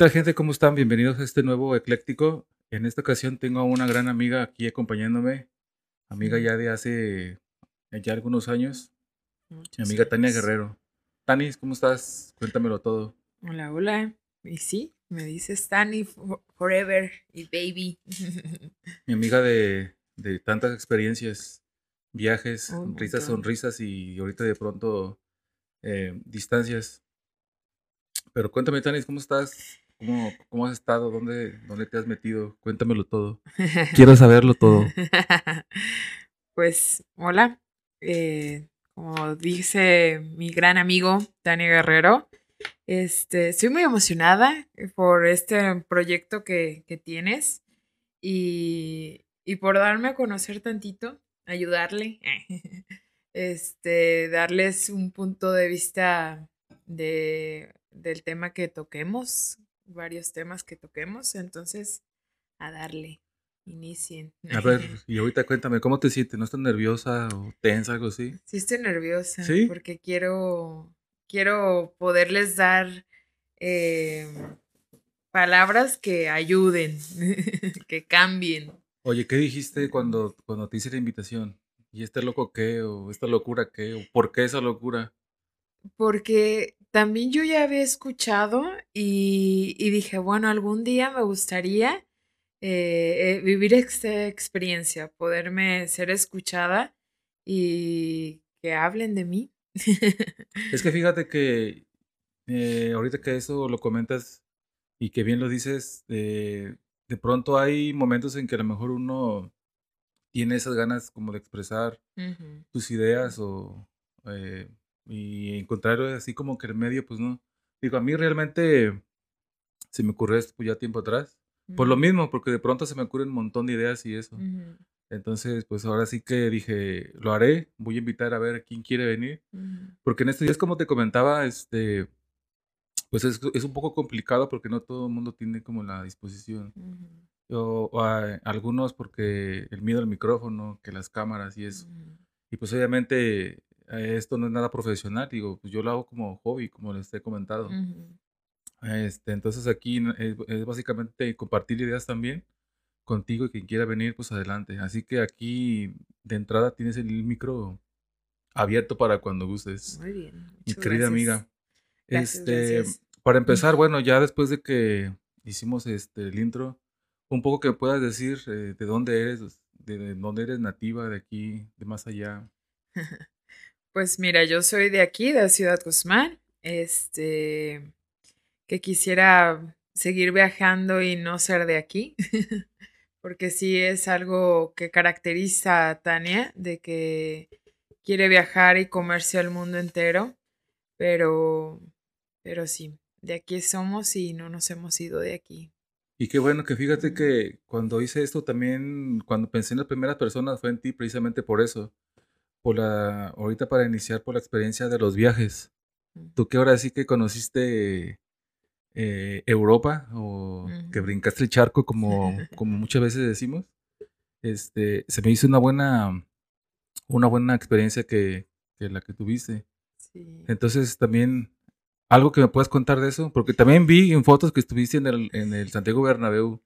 tal gente? ¿Cómo están? Bienvenidos a este nuevo ecléctico. En esta ocasión tengo a una gran amiga aquí acompañándome, amiga ya de hace ya algunos años, mi amiga Tania. Guerrero. Tanis, ¿cómo estás? Cuéntamelo todo. Hola, hola. Y sí, me dices Tani fo- Forever y Baby. Mi amiga de, de tantas experiencias, viajes, risas, sonrisas y ahorita de pronto eh, distancias. Pero cuéntame, Tanis, ¿cómo estás? ¿Cómo, cómo has estado? ¿Dónde, ¿Dónde te has metido? Cuéntamelo todo. Quiero saberlo todo. pues, hola. Eh, como dice mi gran amigo Tania Guerrero, este, estoy muy emocionada por este proyecto que, que tienes y, y por darme a conocer tantito, ayudarle, este, darles un punto de vista de, del tema que toquemos, varios temas que toquemos, entonces a darle, inicien. A ver, y ahorita cuéntame, ¿cómo te sientes? ¿No estás nerviosa o tensa, algo así? Sí estoy nerviosa ¿Sí? porque quiero, quiero poderles dar eh, palabras que ayuden, que cambien. Oye, ¿qué dijiste cuando, cuando te hice la invitación? ¿Y este loco qué? ¿O esta locura qué? ¿O por qué esa locura? Porque también yo ya había escuchado y, y dije, bueno, algún día me gustaría eh, eh, vivir esta experiencia, poderme ser escuchada y que hablen de mí. Es que fíjate que eh, ahorita que eso lo comentas y que bien lo dices, eh, de pronto hay momentos en que a lo mejor uno tiene esas ganas como de expresar tus ideas o eh, y encontrar así como que el medio, pues no. Digo, a mí realmente se me ocurrió esto pues, ya tiempo atrás. Por lo mismo, porque de pronto se me ocurren un montón de ideas y eso. ujú, Entonces, pues ahora sí que dije, lo haré, voy a invitar a ver a quién quiere venir. ujú. Porque en estos días, como te comentaba, este, pues es, es un poco complicado porque no todo el mundo tiene como la disposición. Ujú, O, o a- algunos porque el miedo al micrófono, que las cámaras y eso. Y pues obviamente esto no es nada profesional, digo, pues yo lo hago como hobby, como les he comentado. Ujú, Este, entonces aquí es, es básicamente compartir ideas también contigo y quien quiera venir, pues adelante. Así que aquí de entrada tienes el micro abierto para cuando gustes, Muy bien. mi querida gracias. amiga. Gracias, Este, gracias. para empezar, bueno, ya después de que hicimos este el intro, un poco que puedas decir eh, de dónde eres, de, de dónde eres nativa, de aquí, de más allá. Pues mira, yo soy de aquí, de Ciudad Guzmán, este, que quisiera seguir viajando y no ser de aquí, porque sí es algo que caracteriza a Tania, de que quiere viajar y comerse al mundo entero, pero, pero sí, de aquí somos y no nos hemos ido de aquí. Y qué bueno que fíjate que cuando hice esto también, cuando pensé en las primeras personas fue en ti precisamente por eso, por la, ahorita para iniciar por la experiencia de los viajes. Tú que ahora sí que conociste eh, Europa o que brincaste el charco como, como muchas veces decimos, este, se me hizo una buena, una buena experiencia que, que la que tuviste. Sí. Entonces también algo que me puedas contar de eso, porque también vi en fotos que estuviste en el, en el Santiago Bernabéu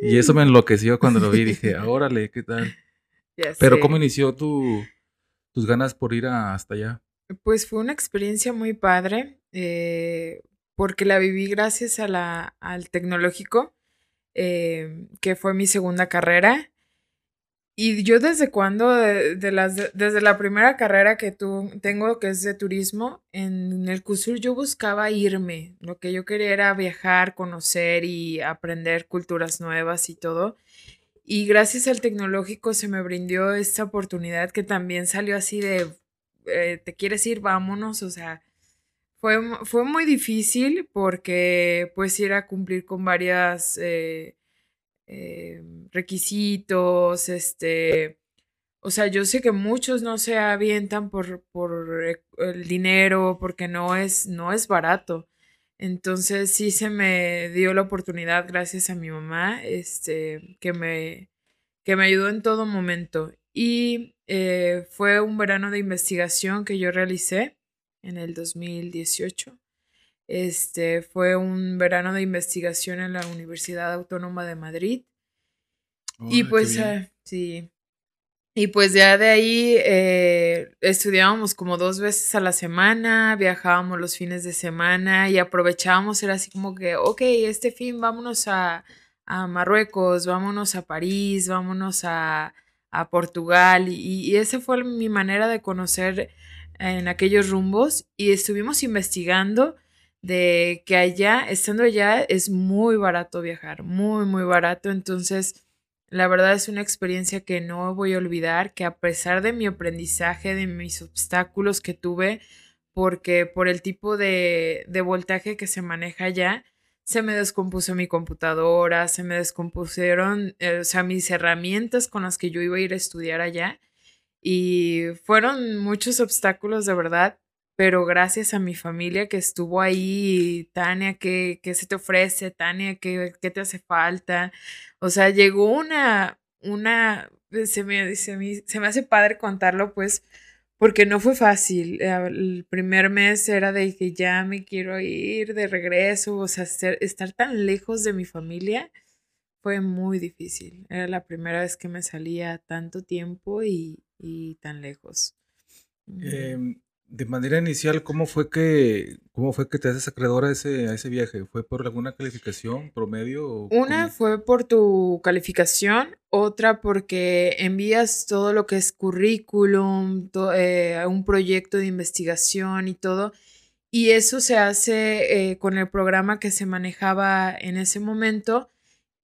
y eso me enloqueció cuando lo vi. Dije, "Ah, órale, ¿qué tal? Ya Pero ¿cómo inició tu, tus ganas por ir hasta allá? Pues fue una experiencia muy padre, eh, porque la viví gracias a la, al tecnológico, eh, que fue mi segunda carrera. Y yo desde cuando, de, de las, desde la primera carrera que tu, tengo, que es de turismo, en el CUSUR yo buscaba irme. Lo que yo quería era viajar, conocer y aprender culturas nuevas y todo. Y gracias al tecnológico se me brindó esta oportunidad que también salió así de, eh, ¿te quieres ir? Vámonos. O sea, fue, fue muy difícil porque pues ir a cumplir con varias eh, eh, requisitos, este, o sea, yo sé que muchos no se avientan por, por eh, el dinero, porque no es, no es barato. Entonces sí se me dio la oportunidad gracias a mi mamá, este, que me, que me ayudó en todo momento. y eh, fue un verano de investigación que yo realicé en el 2018. Este fue un verano de investigación en la Universidad Autónoma de Madrid. y pues, eh, sí. Y pues ya de ahí eh, estudiábamos como dos veces a la semana, viajábamos los fines de semana y aprovechábamos, era así como que, ok, este fin vámonos a, a Marruecos, vámonos a París, vámonos a, a Portugal. Y, y esa fue mi manera de conocer en aquellos rumbos y estuvimos investigando de que allá, estando allá, es muy barato viajar, muy, muy barato. Entonces, la verdad es una experiencia que no voy a olvidar, que a pesar de mi aprendizaje, de mis obstáculos que tuve, porque por el tipo de, de voltaje que se maneja allá, se me descompuso mi computadora, se me descompusieron, eh, o sea, mis herramientas con las que yo iba a ir a estudiar allá. Y fueron muchos obstáculos de verdad, pero gracias a mi familia que estuvo ahí, Tania, ¿qué, qué se te ofrece? Tania, ¿qué, ¿qué, te hace falta? O sea, llegó una, una, se me, se me, se me hace padre contarlo, pues, porque no fue fácil. Eh, el primer mes era de que ya me quiero ir de regreso, o sea, estar tan lejos de mi familia fue muy difícil. Era la primera vez que me salía tanto tiempo y, y tan lejos. Eh, de manera inicial, ¿cómo fue que, cómo fue que te haces acreedora a ese, a ese viaje? ¿Fue por alguna calificación, promedio? Una fue por tu calificación, otra porque envías todo lo que es currículum, eh, un proyecto de investigación y todo. Y eso se hace eh, con el programa que se manejaba en ese momento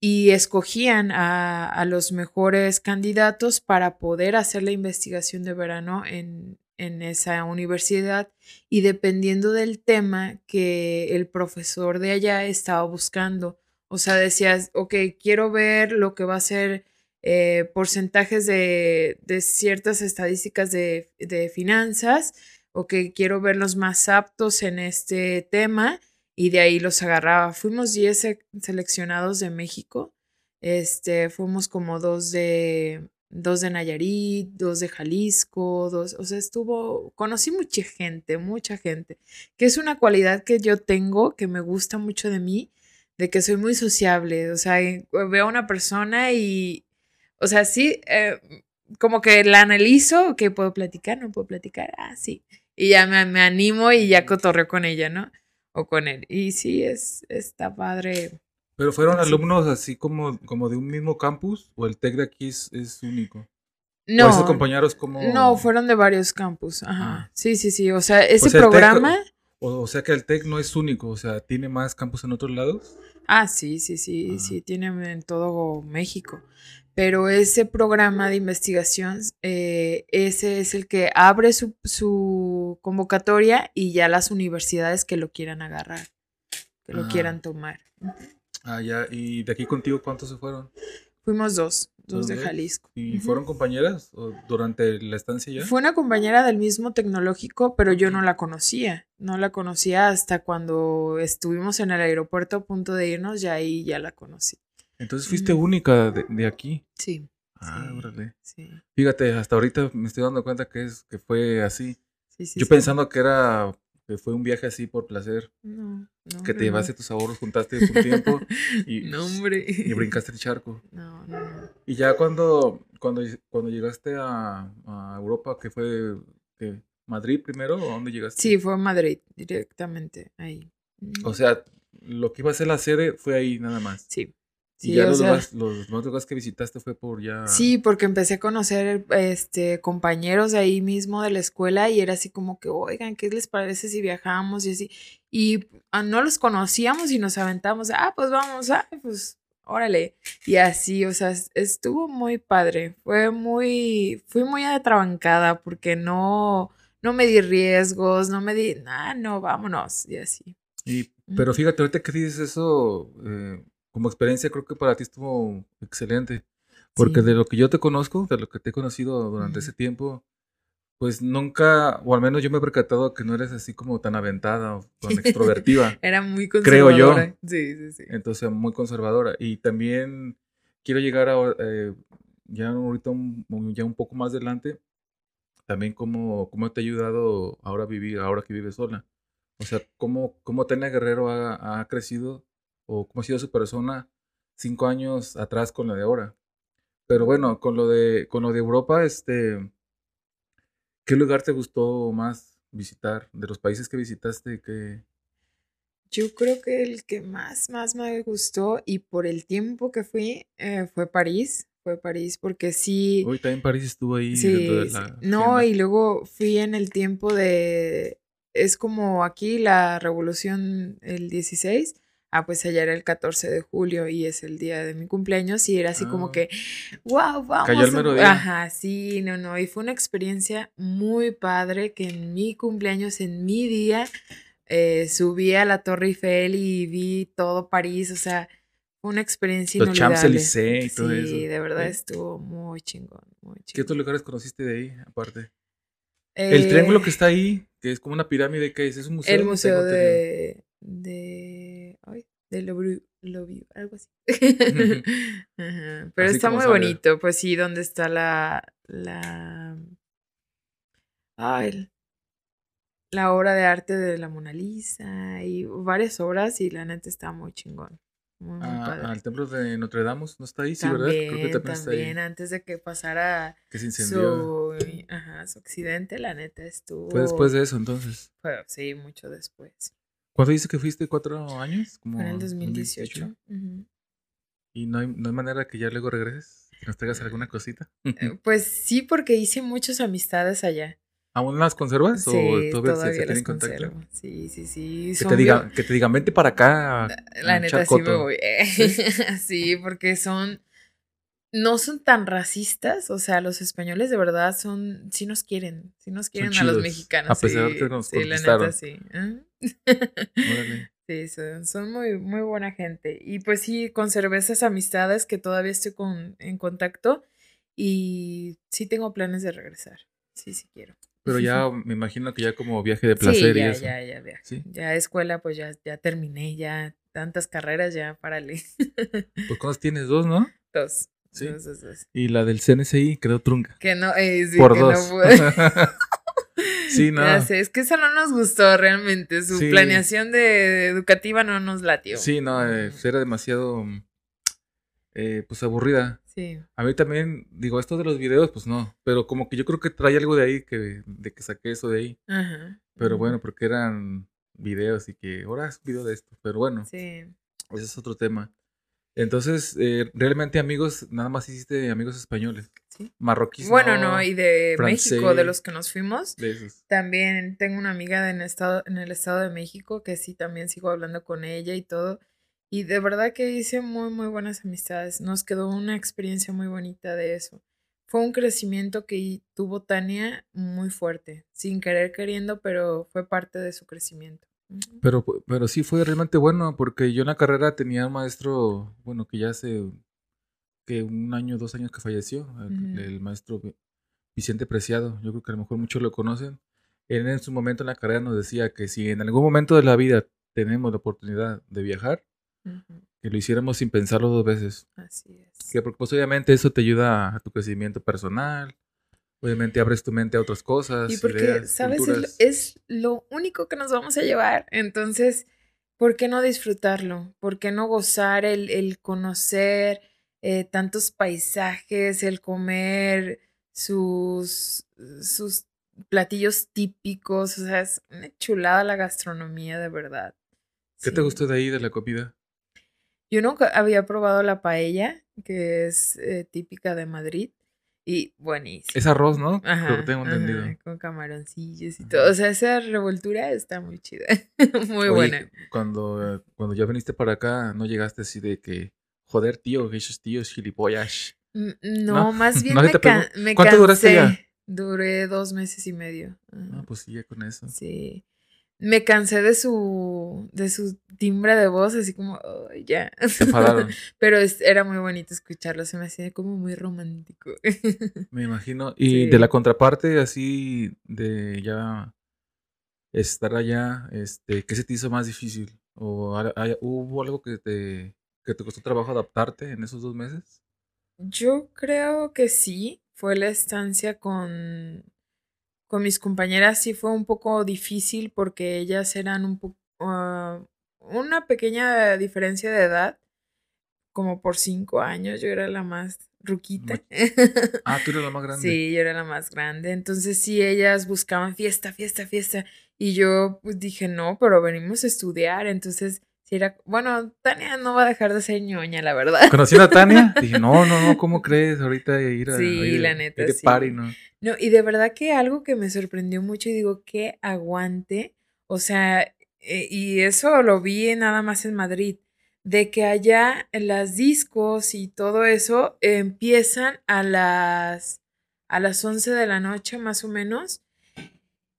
y escogían a, a, los mejores candidatos para poder hacer la investigación de verano en, en esa universidad y dependiendo del tema que el profesor de allá estaba buscando. O sea, decías, ok, quiero ver lo que va a ser eh, porcentajes de, de, ciertas estadísticas de, de finanzas, o que quiero ver los más aptos en este tema y de ahí los agarraba. Fuimos 10 seleccionados de México, este, fuimos como dos de, dos de Nayarit, dos de Jalisco, dos, o sea, estuvo, conocí mucha gente, mucha gente, que es una cualidad que yo tengo, que me gusta mucho de mí, de que soy muy sociable, o sea, veo a una persona y, o sea, sí, eh, como que la analizo, que puedo platicar, no puedo platicar, ah, sí, y ya me, me animo y ya cotorreo con ella, ¿no? O con él, y sí, es, está padre ¿Pero fueron alumnos así como, como de un mismo campus o el TEC de aquí es, es único? No. ¿O compañeros como...? No, fueron de varios campus. Ajá. Ah. Sí, sí, sí. O sea, ese programa... o, o, sea que el TEC no es único, o sea, ¿tiene más campus en otros lados? Ah, sí, sí, sí, ah. sí, tiene en todo México. Pero ese programa de investigación, eh, ese es el que abre su, su, convocatoria y ya las universidades que lo quieran agarrar, que lo ah. quieran tomar. Ah, ya. ¿Y de aquí contigo cuántos se fueron? Fuimos dos, dos de Jalisco. ¿Y fueron compañeras durante la estancia ya? Fue una compañera del mismo tecnológico, pero yo no la conocía. No la conocía hasta cuando estuvimos en el aeropuerto a punto de irnos, y ahí ya la conocí. Entonces fuiste única de, aquí. Sí. Ah, órale. Sí. Fíjate, hasta ahorita me estoy dando cuenta que es que fue así. Sí, sí, yo pensando que era que fue un viaje así por placer. No, no. Que te llevaste tus ahorros, juntaste un tiempo y, no, hombre. y brincaste el charco. No, no, no. Y ya cuando, cuando, cuando llegaste a, a Europa, que fue que Madrid primero o dónde llegaste? Sí, fue a Madrid, directamente, ahí. O sea, lo que iba a ser la sede fue ahí nada más. Sí y ya los, lugares, los, lugares que visitaste fue por ya. Sí, porque empecé a conocer este compañeros de ahí mismo de la escuela y era así como que, oigan, ¿qué les parece si viajamos? Y así. Y ah, no los conocíamos y nos aventamos, ah, pues vamos, ah, pues órale. Y así, o sea, estuvo muy padre. Fue muy, fui muy atrabancada porque no, no me di riesgos, no me di, ah, no, vámonos, y así. Y, pero fíjate, ahorita que dices eso, eh, como experiencia creo que para ti estuvo excelente. Porque de lo que yo te conozco, de lo que te he conocido durante ese tiempo, pues nunca, o al menos yo me he percatado que no eres así como tan aventada o tan extrovertida. Era muy conservadora. Creo yo. Sí, sí, sí. Entonces, muy conservadora. Y también quiero llegar a, eh, ya ahorita ya un poco más adelante, también cómo, cómo te ha ayudado ahora a vivir, ahora que vives sola. O sea, cómo, cómo Tania Guerrero ha, ha crecido o cómo ha sido su persona cinco años atrás con la de ahora. Pero bueno, con lo de, con lo de Europa, este, ¿qué lugar te gustó más visitar? De los países que visitaste, que Yo creo que el que más, más me gustó y por el tiempo que fui eh, fue París. Fue París porque sí. Hoy también París estuvo ahí. Sí, no, y luego fui en el tiempo de. Es como aquí la revolución el 16 ah, pues allá era el 14 de julio y es el día de mi cumpleaños y era así como ah. que, wow, vamos. Cayó el mero día. Ajá, sí, no, no, y fue una experiencia muy padre que en mi cumpleaños, en mi día, eh, subí a la Torre Eiffel y vi todo París, o sea, fue una experiencia Los Champs-Élysées y todo sí, eso. Sí, de verdad estuvo muy chingón, muy chingón. ¿Qué otros lugares conociste de ahí, aparte? el triángulo que eh, está ahí, que es como una pirámide, ¿qué es? ¿Es un museo? El museo de, de Lobview, algo así. Pero está muy bonito, pues sí, donde está la, la, ay, la obra de arte de la Mona Lisa y varias obras y la neta está muy chingón. Muy, ah, al templo de Notre Dame no está ahí, sí, ¿verdad? Creo que también, está ahí. antes de que pasara que se incendió. Su, ajá, su accidente, la neta estuvo. Fue después de eso, entonces. Fue, sí, mucho después. ¿Cuándo dice que fuiste? ¿Cuatro años? Como en el 2018. ¿Y no hay, no hay manera que ya luego regreses? ¿Que nos traigas alguna cosita? Eh, pues sí, porque hice muchas amistades allá. ¿Aún las conservas? Sí, ¿O todavía se, las contacto? Sí, sí, sí. Que te, diga, que te digan, vente para acá. La neta sí me voy. ¿Sí? porque son no son tan racistas, o sea, los españoles de verdad son, sí nos quieren, sí nos quieren a los mexicanos. A pesar de que nos sí, la neta, sí. sí, son, muy, muy buena gente. Y pues sí, conservé esas amistades que todavía estoy con, en contacto y sí tengo planes de regresar. Sí, sí quiero. Pero ya me imagino que ya como viaje de placer sí, ya, y eso. ya, ya, ya. Ya escuela, pues ya, ya terminé, ya tantas carreras, ya párale. Pues cuántos tienes, dos, ¿no? Dos. Sí. Y la del CNCI quedó trunca. Que no, eh, sí, Por que dos. no pude. sí, no. Es que eso no nos gustó realmente. Su planeación de educativa no nos latió. Sí, no, eh, era demasiado eh, pues aburrida. Sí. A mí también, digo, esto de los videos, pues no. Pero como que yo creo que trae algo de ahí, que, de que saqué eso de ahí. Ajá. Pero bueno, porque eran videos y que ahora es video de esto. Pero bueno. Sí. Ese es otro tema. Entonces, eh, realmente amigos, nada más hiciste amigos españoles. Sí. Marroquíes. Bueno, no, y de México, de los que nos fuimos. De esos. También tengo una amiga en, estado, en el estado de México que sí, también sigo hablando con ella y todo. Y de verdad que hice muy, muy buenas amistades. Nos quedó una experiencia muy bonita de eso. Fue un crecimiento que tuvo Tania muy fuerte, sin querer queriendo, pero fue parte de su crecimiento. Pero, pero sí fue realmente bueno, porque yo en la carrera tenía un maestro, bueno, que ya hace que un año, dos años que falleció, el, maestro Vicente Preciado, yo creo que a lo mejor muchos lo conocen. Él en su momento en la carrera nos decía que si en algún momento de la vida tenemos la oportunidad de viajar, que lo hiciéramos sin pensarlo dos veces. Así es. Que pues, obviamente eso te ayuda a tu crecimiento personal, Obviamente abres tu mente a otras cosas. Y porque, ¿sabes? Es, lo único que nos vamos a llevar. Entonces, ¿por qué no disfrutarlo? ¿Por qué no gozar el, conocer eh, tantos paisajes, el comer sus, sus platillos típicos? O sea, es una chulada la gastronomía, de verdad. ¿Qué te gustó de ahí, de la comida? Yo nunca había probado la paella, que es eh, típica de Madrid. Y buenísimo. Es arroz, ¿no? Ajá, tengo entendido. con camaroncillos y todo. O sea, esa revoltura está muy chida. muy buena. Cuando, cuando ya viniste para acá, ¿no llegaste así de que, joder, tío, esos tíos gilipollas? No, más bien me, me, ¿Cuánto duraste ya? Duré dos meses y medio. Ah, pues sí, ya con eso. Sí me cansé de su, de su timbre de voz, así como, ya. Se enfadaron. Pero era muy bonito escucharlo, se me hacía como muy romántico. me imagino. Y de la contraparte, así, de ya estar allá, este, ¿qué se te hizo más difícil? ¿O hubo algo que te, que te costó trabajo adaptarte en esos dos meses? Yo creo que sí, fue la estancia con, con mis compañeras, sí fue un poco difícil porque ellas eran un poco, ah, una pequeña diferencia de edad, como por cinco años, yo era la más ruquita. Ah, tú eras la más grande. Sí, yo era la más grande. Entonces sí, ellas buscaban fiesta, fiesta, fiesta. Y yo pues dije, no, pero venimos a estudiar. Entonces, sí era, bueno, Tania no va a dejar de ser ñoña, la verdad. ¿Conocí a Tania? Dije, no, no, no, ¿cómo crees ahorita ir a Sí, la neta, ir sí. party, no? No, y de verdad que algo que me sorprendió mucho y digo, qué aguante. O sea, eh, y eso lo vi nada más en Madrid, de que allá las discos y todo eso empiezan a las a las 11 de la noche más o menos.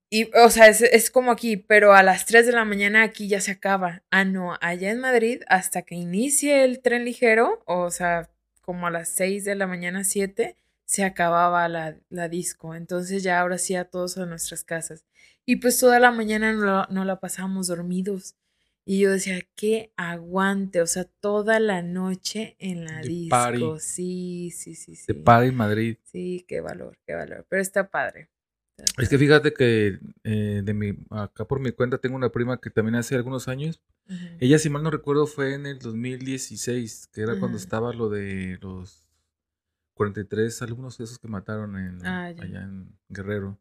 Y, o sea, es, es como aquí, pero a las 3 de la mañana aquí ya se acaba. Ah, no, allá en Madrid, hasta que inicie el tren ligero, o sea, como a las 6 de la mañana, 7, se acababa la, la disco. Entonces ya ahora sí a todos a nuestras casas. Y pues toda la mañana no, no la pasábamos dormidos. Y yo decía, qué aguante, o sea, toda la noche en la De disco. party. Sí, sí, sí, sí. De party Madrid. Sí, qué valor, qué valor. Pero está padre. Es que fíjate que eh, de mi, acá por mi cuenta tengo una prima que también hace algunos años. Ella, si mal no recuerdo, fue en el 2016, que era cuando estaba lo de los 43 alumnos esos que mataron en, Ah, allá en Guerrero.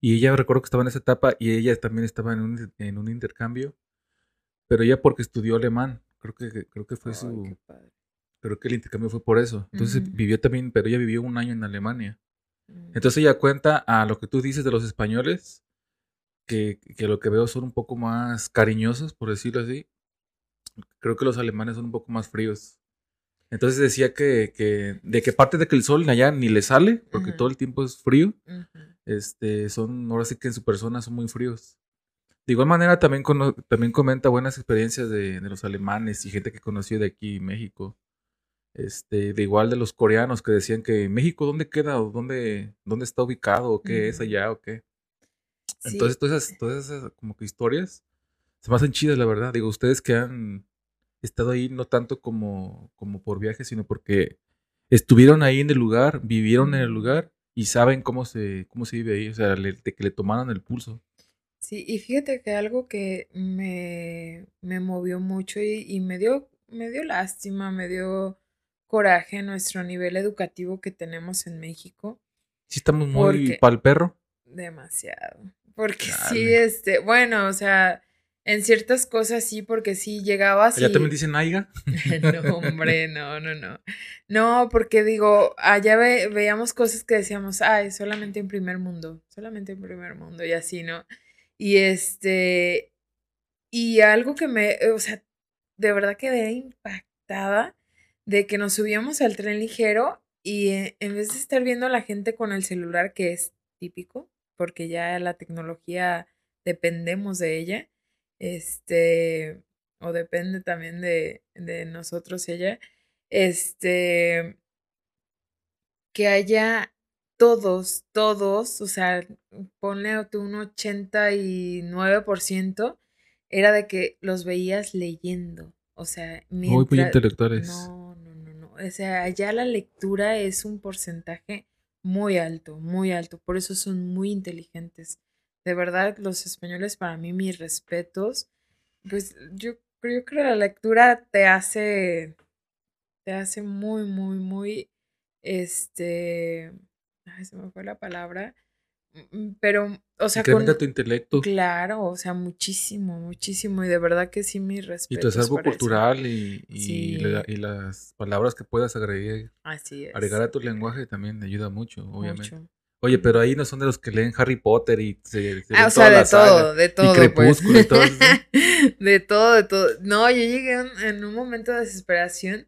Y ella recuerdo que estaba en esa etapa y ella también estaba en un, en un intercambio, pero ella porque estudió alemán. Creo que, creo que fue su, creo que el intercambio fue por eso. Entonces vivió también, pero ella vivió un año en Alemania. Mm. Entonces ella cuenta a lo que tú dices de los españoles, que, que lo que veo son un poco más cariñosos, por decirlo así. Creo que los alemanes son un poco más fríos. Entonces decía que, que de que parte de que el sol allá ni le sale, porque todo el tiempo es frío, Ujú. este, son, ahora sí que en su persona son muy fríos. De igual manera también, también comenta buenas experiencias de, de los alemanes y gente que conoció de aquí, México. Este, de igual de los coreanos que decían que México, ¿dónde queda? ¿O dónde, dónde está ubicado? ¿O qué es allá? ¿O qué? Sí, Entonces, todas esas, todas esas como que historias se me hacen chidas, la verdad. Digo, ustedes que han estado ahí no tanto como, como por viaje, sino porque estuvieron ahí en el lugar, vivieron en el lugar y saben cómo se, cómo se vive ahí. O sea, le- de que le tomaron el pulso. sí, y fíjate que algo que me, me movió mucho y, y me dio, me dio lástima, me dio coraje nuestro nivel educativo que tenemos en México. Sí estamos muy pa'l perro. Demasiado. Porque sí, este, bueno, o sea, en ciertas cosas sí, porque sí llegabas Allá y... también dicen aiga. No, hombre, no, no, no. No, porque digo, allá ve- veíamos cosas que decíamos, ay, solamente en primer mundo, solamente en primer mundo y así, ¿no? Y este, y algo que me, o sea, de verdad quedé impactada de que nos subíamos al tren ligero y eh, en vez de estar viendo a la gente con el celular, que es típico, porque ya la tecnología dependemos de ella, este, o depende también de, de nosotros ella, este, que haya todos, todos, o sea, ponle tú un 89%, era de que los veías leyendo, o sea, Muy, muy mientras... intelectuales. No, no, no. O sea, allá la lectura es un porcentaje muy alto, muy alto. Por eso son muy inteligentes. De verdad, los españoles, para mí, mis respetos. Pues yo creo que la lectura te hace, te hace muy, muy, muy, este, ay, se me fue la palabra, pero, o sea, Incrementa con, tu intelecto claro, o sea, muchísimo, muchísimo. Y de verdad que sí, mis y tu acervo cultural y, y, Sí. la- y las palabras que puedas agregar, Así es. agregar a tu lenguaje también ayuda mucho, obviamente. mucho. Oye, pero ahí no son de los que leen Harry Potter y se, se Ah, o sea, de todo, de todo. pues. Crepúsculo y todo eso. de todo, de todo. No, yo llegué en un momento de desesperación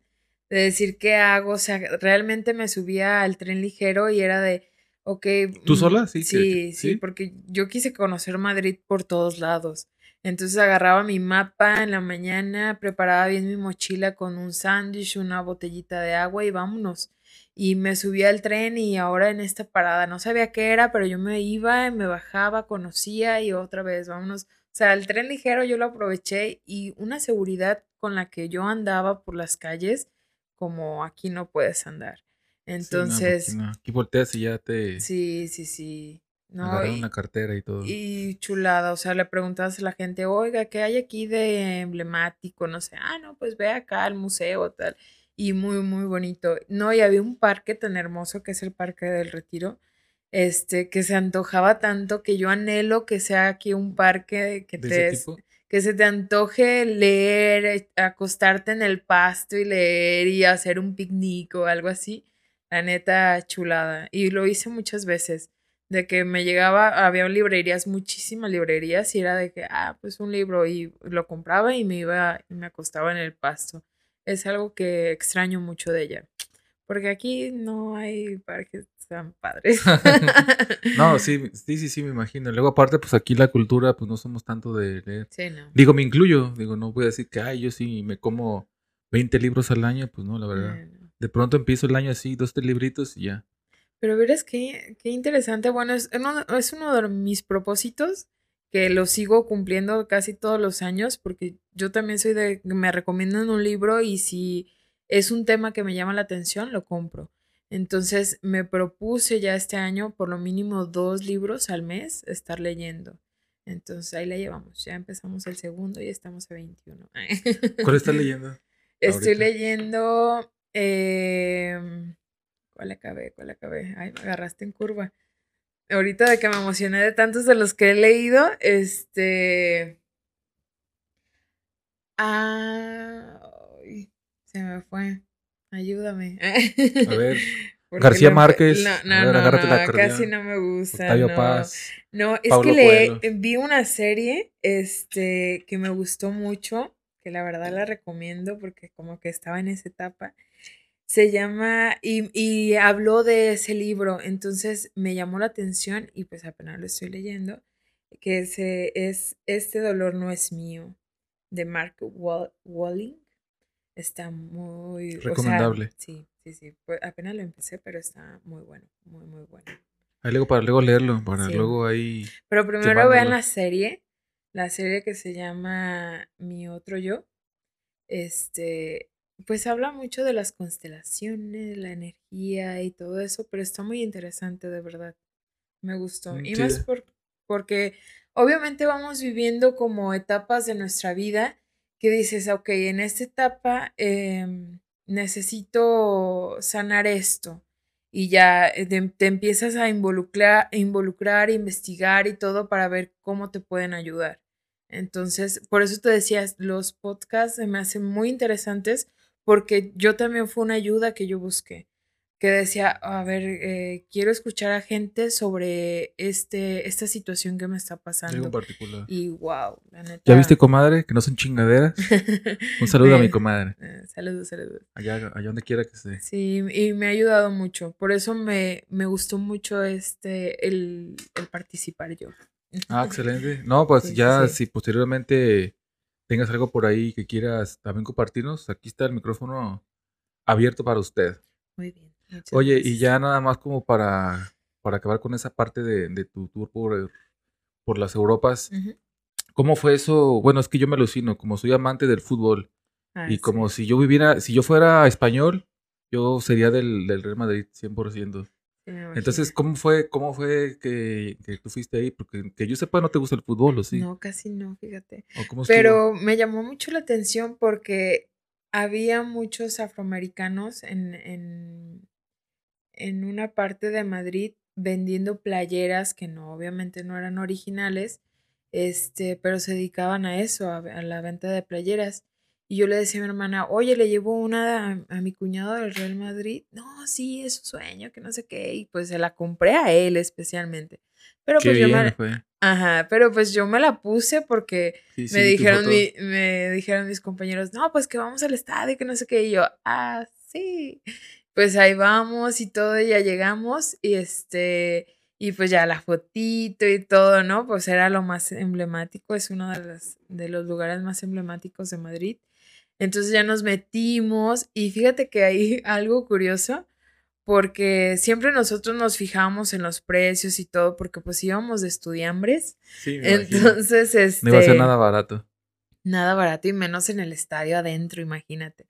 de decir qué hago. O sea, realmente me subía al tren ligero y era de, ok. ¿Tú mm, sola? Sí, que- Sí, sí, ¿sí? porque yo quise conocer Madrid por todos lados. Entonces agarraba mi mapa en la mañana, preparaba bien mi mochila con un sándwich, una botellita de agua y vámonos. Y me subí al tren y ahora en esta parada no sabía qué era, pero yo me iba, me bajaba, conocía y otra vez vámonos. O sea, el tren ligero yo lo aproveché y una seguridad con la que yo andaba por las calles como aquí no puedes andar. Entonces. aquí, volteas y ya te. Sí, sí, sí. No, una cartera y todo. Y chulada, o sea, le preguntabas a la gente, oiga, ¿qué hay aquí de emblemático? No sé, ah, no, pues ve acá al museo, tal. Y muy, muy bonito. No, y había un parque tan hermoso que es el Parque del Retiro, este, que se antojaba tanto que yo anhelo que sea aquí un parque que te que se te antoje leer, acostarte en el pasto y leer y hacer un picnic o algo así. La neta chulada. Y lo hice muchas veces. De que me llegaba, había librerías, muchísimas librerías, y era de que, ah, pues un libro, y lo compraba y me iba y me acostaba en el pasto. Es algo que extraño mucho de ella. Porque aquí no hay parques tan padres. no, sí, sí, sí, sí, me imagino. Luego, aparte, pues aquí la cultura, pues no somos tanto de leer. Sí, no. Digo, me incluyo. Digo, no voy a decir que, ay, yo sí me como 20 libros al año, pues no, la verdad. De pronto empiezo el año así, dos, tres libritos y ya. Pero verás qué, qué interesante. Bueno, es es uno de mis propósitos que lo sigo cumpliendo casi todos los años porque yo también soy de, me recomiendan un libro y si es un tema que me llama la atención, lo compro. Entonces me propuse ya este año por lo mínimo dos libros al mes estar leyendo. Entonces ahí la llevamos. Ya empezamos el segundo y estamos a 21. ¿Cuál estás leyendo? Estoy leyendo. Eh, ¿Cuál acabé? ¿Cuál acabé? Ay, me agarraste en curva. Ahorita de que me emocioné de tantos de los que he leído, este. Ah, se me fue. Ayúdame. A ver. García Márquez. No, no, no, casi no me gusta. Octavio no. Paz. No, es que le, vi una serie este, que me gustó mucho, que la verdad la recomiendo porque como que estaba en esa etapa. Se llama, y, y habló de ese libro, entonces me llamó la atención y pues apenas lo estoy leyendo, que ese es Este dolor no es mío, de Mark Walling. Está muy... Recomendable. sí, sí, sí. Pues apenas lo empecé, pero está muy bueno, muy, muy bueno. Ahí luego para luego leerlo, para luego ahí... Pero primero vean la serie, la serie que se llama Mi Otro Yo. Este, pues habla mucho de las constelaciones, la energía y todo eso, pero está muy interesante, de verdad. Me gustó. Mm, y más por, porque obviamente vamos viviendo como etapas de nuestra vida que dices, ok, en esta etapa em, necesito sanar esto y ya eh, te, empiezas a involucrar, involucrar, investigar y todo para ver cómo te pueden ayudar. Entonces, por eso te decías, los podcasts me hacen muy interesantes porque yo también fue una ayuda que yo busqué que decía, a ver, eh, quiero escuchar a gente sobre este, esta situación que me está pasando. En particular. Y wow, la neta. ¿Ya viste, comadre? Que no son chingaderas. Un saludo a mi comadre. Eh, saludos, saludos. Allá, allá donde quiera que esté. Sí, y me ha ayudado mucho. Por eso me, me gustó mucho este, el, el participar yo. Ah, excelente. No, pues ya si posteriormente tengas algo por ahí que quieras también compartirnos, aquí está el micrófono abierto para usted. Muy bien. Oye, y ya nada más como para, para acabar con esa parte de, de tu tour por, por las Europas, ¿cómo fue eso? Bueno, es que yo me alucino, como soy amante del fútbol ah, y como si yo viviera, si yo fuera español, yo sería del, del Real Madrid 100%. Entonces, ¿cómo fue, cómo fue que, que, tú fuiste ahí? Porque que yo sepa, no te gusta el fútbol, ¿o sí? No, casi no, fíjate. Pero me llamó mucho la atención porque había muchos afroamericanos en, en, en una parte de Madrid vendiendo playeras que no, obviamente no eran originales, este, pero se dedicaban a eso, a, la venta de playeras. Y yo le decía a mi hermana, oye, le llevo una a, mi cuñado del Real Madrid. No, sí, es su sueño, que no sé qué. Y pues se la compré a él especialmente. Pero pues yo me, Ajá, pero pues yo me la puse porque me dijeron me dijeron mis compañeros, no, pues que vamos al estadio, que no sé qué. Y yo, ah, sí pues ahí vamos y todo, ya llegamos y este, y pues ya la fotito y todo, ¿no? Pues era lo más emblemático, es uno de los, de los lugares más emblemáticos de Madrid. Entonces ya nos metimos y fíjate que hay algo curioso porque siempre nosotros nos fijamos en los precios y todo porque pues íbamos de estudiambres. Sí, Entonces, este... No iba a ser este nada barato. Nada barato y menos en el estadio adentro, imagínate.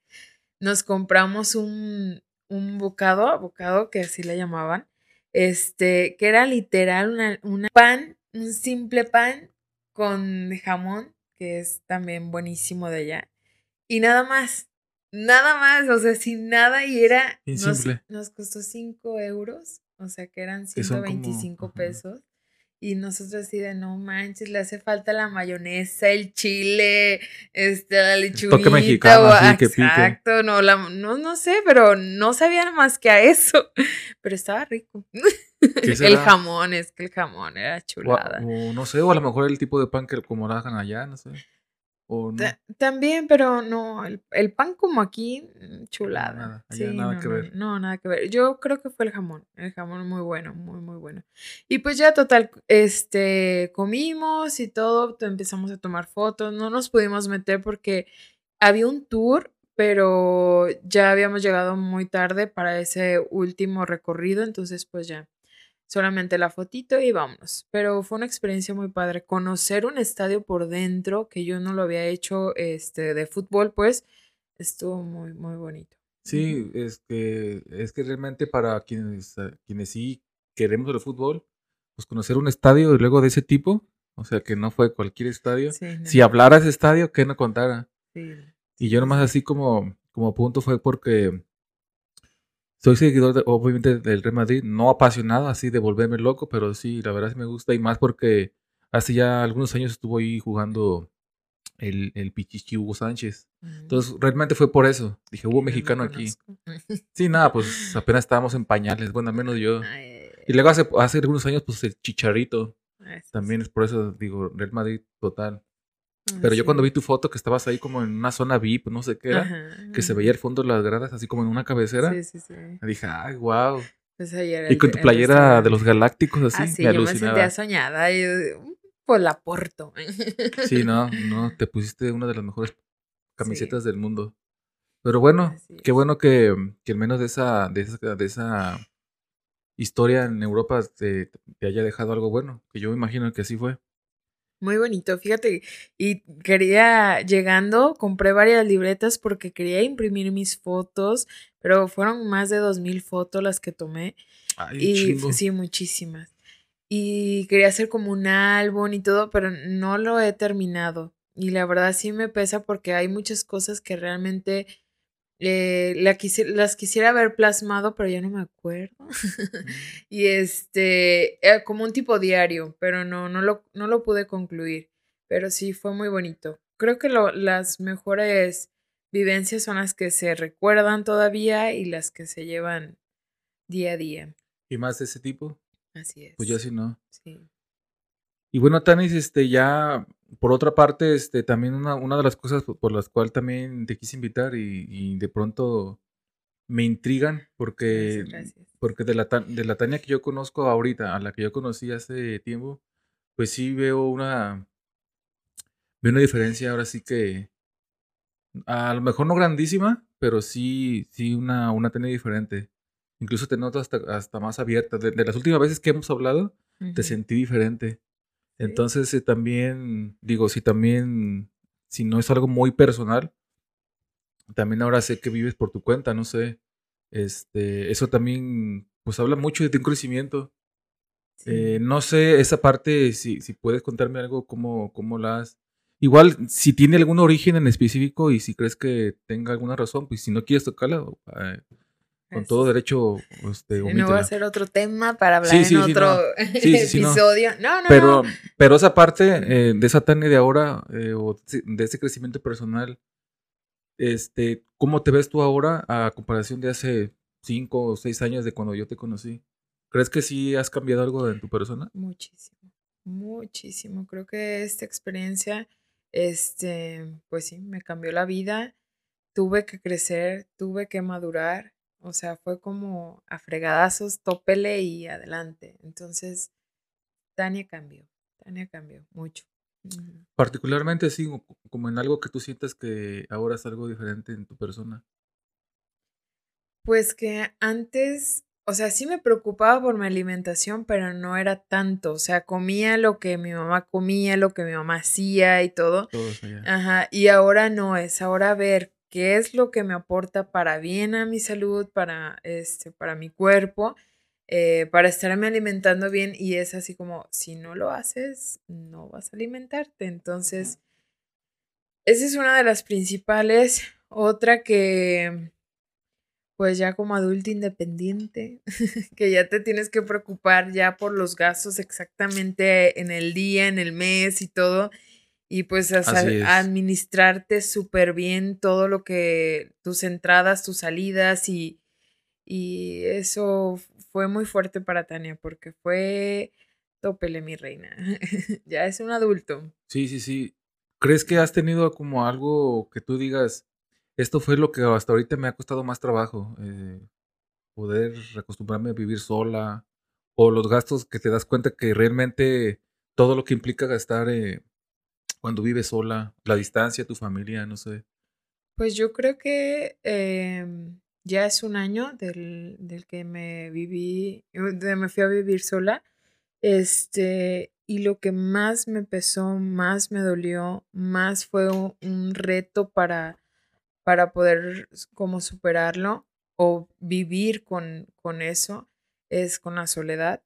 nos compramos un, un bocado, bocado que así le llamaban, este, que era literal una, pan, un simple pan con jamón, que es también buenísimo de allá. Y nada más, nada más, o sea, sin nada y era... Nos, nos, costó 5 euros, o sea que eran 125 pesos. Y nosotros así de no manches, le hace falta la mayonesa, el chile, este, la lechuguita. Toque mexicano, así que Exacto, no, la, no, no sé, pero no sabían más que a eso. Pero estaba rico. el jamón, es que el jamón era chulada. O, no sé, o a lo mejor el tipo de pan que como lo hagan allá, no sé también, pero no, el, pan como aquí, mm, chulada. Nada, no, que ver. No, nada que ver. Yo creo que fue el jamón, el jamón muy bueno, muy, muy bueno. Y pues ya total, este, comimos y todo, empezamos a tomar fotos, no nos pudimos meter porque había un tour, pero ya habíamos llegado muy tarde para ese último recorrido, entonces pues ya solamente la fotito y vámonos. Pero fue una experiencia muy padre. Conocer un estadio por dentro, que yo no lo había hecho este, de fútbol, pues estuvo muy, muy bonito. Sí, es que, es que realmente para quienes, ah, quienes sí queremos el fútbol, pues conocer un estadio y luego de ese tipo, o sea que no fue cualquier estadio. Si hablara ese estadio, ¿qué no contara? y yo nomás así como, como punto fue porque soy seguidor, obviamente, del Real Madrid, no apasionado así de volverme loco, pero sí, la verdad sí me gusta y más porque hace ya algunos años estuvo ahí jugando el, el Pichichi Hugo Sánchez. Entonces, mm. realmente fue por eso. Dije, hubo mexicano aquí. Sí, nada, pues apenas estábamos en pañales, bueno, al menos yo. Y luego hace, hace algunos años, pues el Chicharito. También es por eso, digo, Real Madrid total. Pero yo cuando vi tu foto que estabas ahí como en una zona VIP, no sé qué era, que se veía el fondo de las gradas así como en una cabecera. Sí, sí, sí. Dije, ay, wow. Pues y con tu playera de los galácticos así, sí, yo me sentía soñada. Y pues la porto. sí, no, no, te pusiste una de las mejores camisetas del mundo. Pero bueno, qué bueno que, que al menos de esa, de esa, de esa historia en Europa te, te haya dejado algo bueno, que yo me imagino que así fue. Muy bonito, fíjate. Y quería, llegando, compré varias libretas porque quería imprimir mis fotos, pero fueron más de dos mil fotos las que tomé. y sí, muchísimas. Y quería hacer como un álbum y todo, pero no lo he terminado. Y la verdad sí me pesa porque hay muchas cosas que realmente eh, las quisiera haber plasmado, pero ya no me acuerdo. Y este, eh, como un tipo diario, pero no, no lo, no lo pude concluir. Pero sí, fue muy bonito. Creo que las mejores vivencias son las que se recuerdan todavía y las que se llevan día a día. ¿Y más de ese tipo? Así es. Pues yo sí no. Sí. Y bueno, Tanis, este, ya por otra parte, este, también una, una de las cosas por las cuales también te quise invitar y, de pronto me intrigan porque, porque de la, de la Tania que yo conozco ahorita, a la que yo conocí hace tiempo, pues sí veo una, veo una diferencia ahora sí que a lo mejor no grandísima, pero sí, sí una, una Tania diferente. Incluso te noto hasta, hasta más abierta. De, las últimas veces que hemos hablado, te sentí diferente. Entonces, eh, también, digo, si también, si no es algo muy personal, también ahora sé que vives por tu cuenta, no sé. Este, eso también, pues habla mucho de un crecimiento. Eh, no sé, esa parte, si, si puedes contarme algo, cómo, cómo la has... Igual, si tiene algún origen en específico y si crees que tenga alguna razón, pues si no quieres tocarla, eh, con todo derecho, este, No va a ser otro tema para hablar en otro episodio. No. no, pero, pero esa parte eh, de esa Tania de ahora, eh, o de ese crecimiento personal, este, ¿cómo te ves tú ahora a comparación de hace cinco o seis años de cuando yo te conocí? ¿Crees que sí has cambiado algo en tu persona? Muchísimo, muchísimo. Creo que esta experiencia, este, pues sí, me cambió la vida. Tuve que crecer, tuve que madurar o sea, fue como a fregadazos, tópele y adelante. Entonces, Tania cambió, Tania cambió mucho. Particularmente así, como en algo que tú sientas que ahora es algo diferente en tu persona. Pues que antes, o sea, sí me preocupaba por mi alimentación, pero no era tanto. O sea, comía lo que mi mamá comía, lo que mi mamá hacía y todo. Todo Ajá. Y ahora no es. Ahora ver qué es lo que me aporta para bien a mi salud, para, este, para mi cuerpo, eh, para estarme alimentando bien y es así como, si no lo haces, no vas a alimentarte. Entonces, esa es una de las principales. Otra que, pues ya como adulto independiente, que ya te tienes que preocupar ya por los gastos exactamente en el día, en el mes y todo y pues administrarte súper bien todo lo que tus entradas, tus salidas y, y eso fue muy fuerte para Tania porque fue topele mi reina. ya es un adulto. Sí, sí, sí. ¿Crees que has tenido como algo que tú digas, esto fue lo que hasta ahorita me ha costado más trabajo? Eh, poder acostumbrarme a vivir sola o los gastos que te das cuenta que realmente todo lo que implica gastar eh, cuando vives sola, la distancia, tu familia, no sé. Pues yo creo que em, ya es un año del, del, que me viví, me fui a vivir sola. Este, y lo que más me pesó, más me dolió, más fue un, reto para, para poder como superarlo o vivir con, con eso, es con la soledad.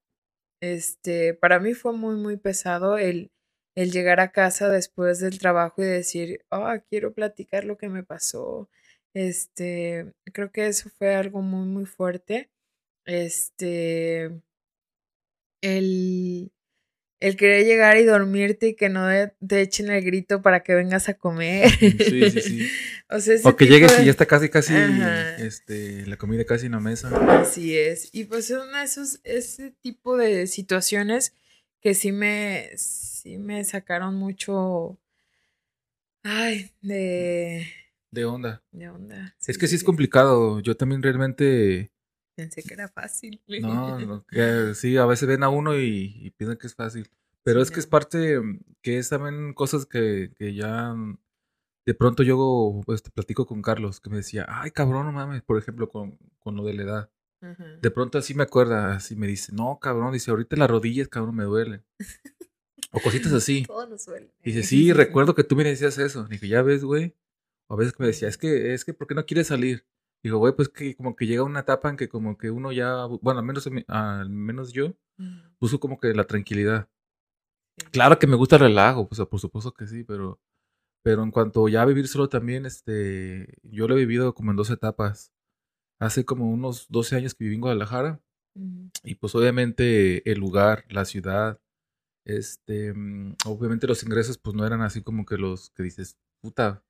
Este, para mí fue muy, muy pesado el, el llegar a casa después del trabajo y decir, oh, quiero platicar lo que me pasó. Este, creo que eso fue algo muy, muy fuerte. Este, el, el querer llegar y dormirte y que no te echen el grito para que vengas a comer. Sí, sí, sí. o, que llegues y ya está casi, casi, este, la comida casi en la mesa. Así es. Y pues son esos, ese tipo de situaciones que sí me, sí me sacaron mucho, ay, de... De onda. De onda. es que sí es complicado. Yo también realmente... Pensé que era fácil. No, sí, a veces ven a uno y, piensan que es fácil. Pero es que es parte, que es también cosas que, que ya de pronto yo pues, te platico con Carlos, que me decía, ay cabrón, no mames, por ejemplo, con, con lo de la edad. De pronto así me acuerda, así me dice, no, cabrón, dice, ahorita las rodillas, cabrón, me duelen. o cositas así. Todo nos duele. Dice, sí, recuerdo que tú me decías eso. Dije, ya ves, güey. O a veces me decía, es que, es que, ¿por qué no quieres salir? Digo, güey, pues que como que llega una etapa en que como que uno ya, bueno, al menos, al menos yo, puso como que la tranquilidad. Claro que me gusta el relajo, pues por supuesto que sí, pero, pero en cuanto ya a vivir solo también, este, yo lo he vivido como en dos etapas hace como unos 12 años que viví en Guadalajara. Y pues obviamente el lugar, la ciudad, este, mm, obviamente los ingresos pues no eran así como que los que dices, puta,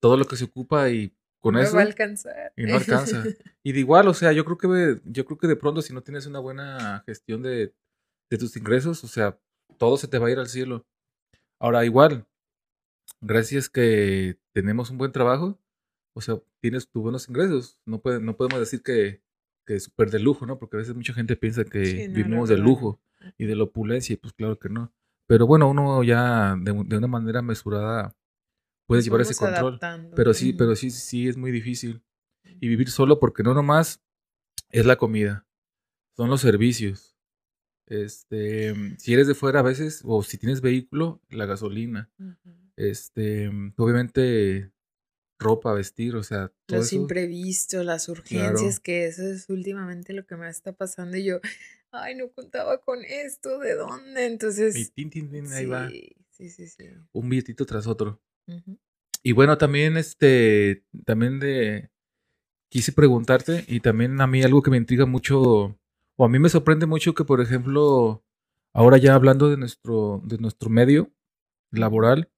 todo lo que se ocupa y con no eso... va a alcanzar. Y no alcanza. y de igual, o sea, yo creo que, yo creo que de pronto si no tienes una buena gestión de, de tus ingresos, o sea, todo se te va a ir al cielo. Ahora, igual, gracias que tenemos un buen trabajo, o sea, tienes tus buenos ingresos. No, puede, no podemos decir que, que es súper de lujo, ¿no? Porque a veces mucha gente piensa que vivimos de lujo y de la opulencia, y pues claro que no. Pero bueno, uno ya de, una manera mesurada puede llevar ese control. Pero sí, pero sí, sí es muy difícil. Y vivir solo porque no nomás es la comida, son los servicios. Este, si eres de fuera a veces, o si tienes vehículo, la gasolina. Este, obviamente ropa, vestir, o sea, todo los imprevistos, las urgencias, que eso es últimamente lo que me está pasando y yo, ay, no contaba con esto, ¿de dónde? Entonces, y tin, tin, tin, ahí va. Sí, sí, sí. Un billetito tras otro. Y bueno, también este, también de, quise preguntarte y también a mí algo que me intriga mucho, o a mí me sorprende mucho que, por ejemplo, ahora ya hablando de nuestro, de nuestro medio laboral,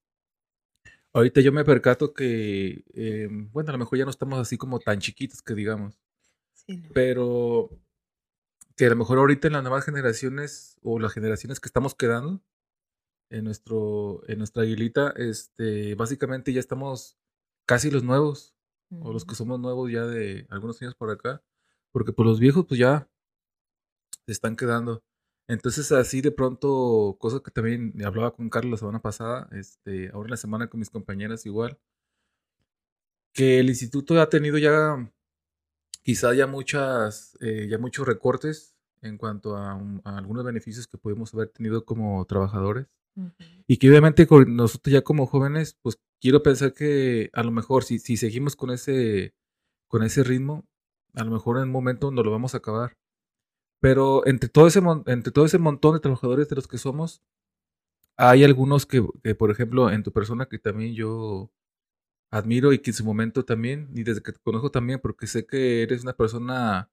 Ahorita yo me percato que, em, bueno, a lo mejor ya no estamos así como tan chiquitos que digamos. Sí, Pero que a lo mejor ahorita en las nuevas generaciones o las generaciones que estamos quedando en nuestro en nuestra aguilita, este, básicamente ya estamos casi los nuevos o los que somos nuevos ya de algunos años por acá, porque pues los viejos pues ya se están quedando. Entonces, así de pronto, cosas que también hablaba con Carlos la semana pasada, este, ahora en la semana con mis compañeras igual, que el instituto ha tenido ya, quizá ya muchas, eh, ya muchos recortes en cuanto a, algunos beneficios que pudimos haber tenido como trabajadores. Y que obviamente con nosotros ya como jóvenes, pues quiero pensar que a lo mejor si, si seguimos con ese, con ese ritmo, a lo mejor en un momento no lo vamos a acabar. Pero entre todo ese, entre todo ese montón de trabajadores de los que somos, hay algunos que, que, por ejemplo, en tu persona que también yo admiro y que en su momento también, y desde que te conozco también, porque sé que eres una persona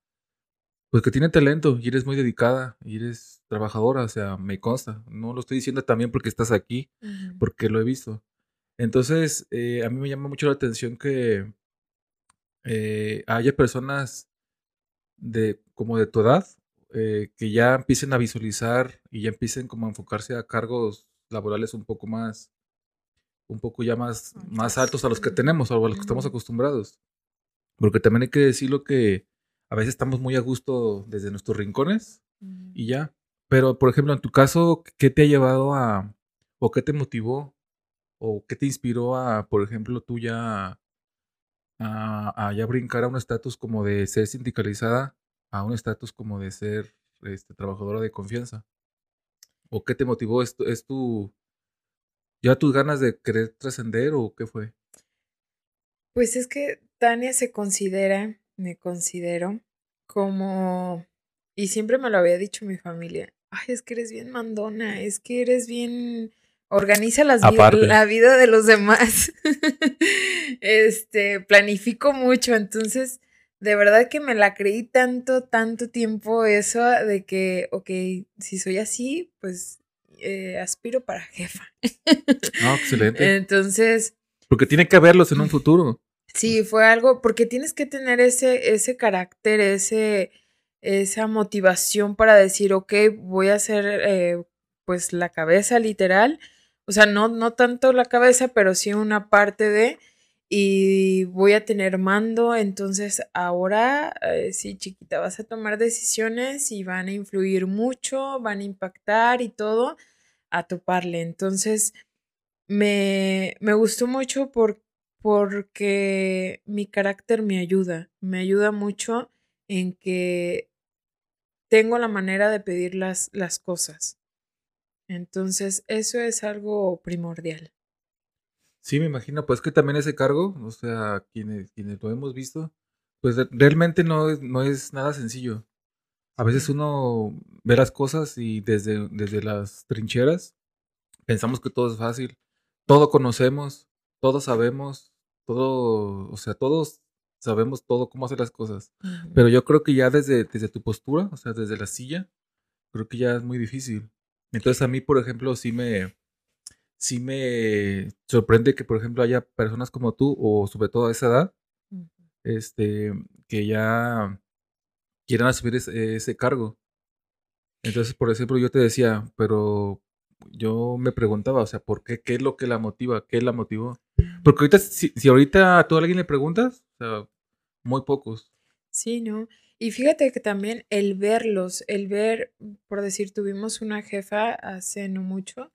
pues que tiene talento y eres muy dedicada y eres trabajadora, o sea, me consta. No lo estoy diciendo también porque estás aquí, porque lo he visto. Entonces, eh, a mí me llama mucho la atención que eh, haya personas de como de tu edad eh, que ya empiecen a visualizar y ya empiecen como a enfocarse a cargos laborales un poco más, un poco ya más, más altos a los que tenemos o a los que estamos acostumbrados. Porque también hay que decirlo que a veces estamos muy a gusto desde nuestros rincones y ya. Pero, por ejemplo, en tu caso, ¿qué te ha llevado a, o qué te motivó, o qué te inspiró a, por ejemplo, tú ya, a, ya brincar a un estatus como de ser sindicalizada, a un estatus como de ser este, trabajadora de confianza? ¿O qué te motivó? ¿Es, es tu, ya tus ganas de querer trascender o qué fue? Pues es que Tania se considera me considero como, y siempre me lo había dicho mi familia, ay, es que eres bien mandona, es que eres bien, organiza las la vida de los demás. este, planifico mucho, entonces, de verdad que me la creí tanto, tanto tiempo eso de que, ok, si soy así, pues eh, aspiro para jefa. No, excelente. Entonces. Porque tiene que haberlos en un futuro. Sí, fue algo, porque tienes que tener ese, ese carácter, ese, esa motivación para decir, ok, voy a hacer eh, pues la cabeza literal, o sea, no, no tanto la cabeza, pero sí una parte de, y voy a tener mando, entonces ahora eh, sí, chiquita, vas a tomar decisiones y van a influir mucho, van a impactar y todo, a toparle. Entonces, me, me gustó mucho porque porque mi carácter me ayuda, me ayuda mucho en que tengo la manera de pedir las, las cosas. Entonces, eso es algo primordial. Sí, me imagino, pues que también ese cargo, o sea, quienes, quienes lo hemos visto, pues realmente no es, no es nada sencillo. A veces uno ve las cosas y desde, desde las trincheras pensamos que todo es fácil, todo conocemos, todo sabemos, todo, o sea, todos sabemos todo cómo hacer las cosas. Pero yo creo que ya desde, desde tu postura, o sea, desde la silla, creo que ya es muy difícil. Entonces a mí, por ejemplo, sí me, sí me sorprende que, por ejemplo, haya personas como tú, o sobre todo a esa edad, este, que ya quieran asumir ese, ese, cargo. Entonces, por ejemplo, yo te decía, pero yo me preguntaba, o sea, ¿por qué? ¿Qué es lo que la motiva? ¿Qué la motivó? Porque ahorita, si, ahorita a tú a alguien le preguntas, o sea, muy pocos. Sí, ¿no? Y fíjate que también el verlos, el ver, por decir, tuvimos una jefa hace no mucho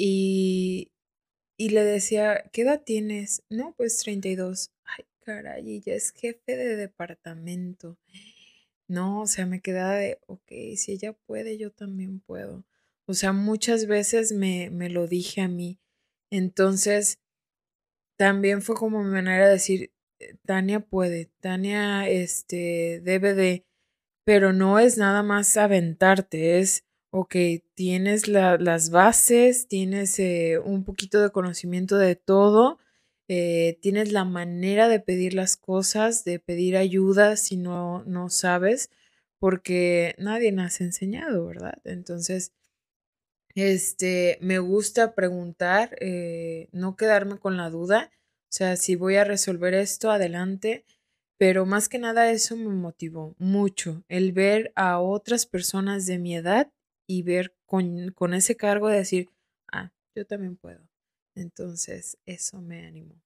y, y le decía, ¿qué edad tienes? No, pues 32. Ay, caray, ya es jefe de departamento. No, o sea, me quedaba de, ok, si ella puede, yo también puedo. O sea, muchas veces me, me lo dije a mí. Entonces, también fue como mi manera de decir, eh, Tania puede, Tania este, debe de, pero no es nada más aventarte, es, ok, tienes las bases, tienes eh, un poquito de conocimiento de todo, eh, tienes la manera de pedir las cosas, de pedir ayuda si no, no sabes, porque nadie nos ha enseñado, ¿verdad? Entonces, este, me gusta preguntar, eh, no quedarme con la duda, o sea, si voy a resolver esto, adelante, pero más que nada eso me motivó mucho, el ver a otras personas de mi edad y ver con, con ese cargo de decir, ah, yo también puedo. Entonces, eso me animó.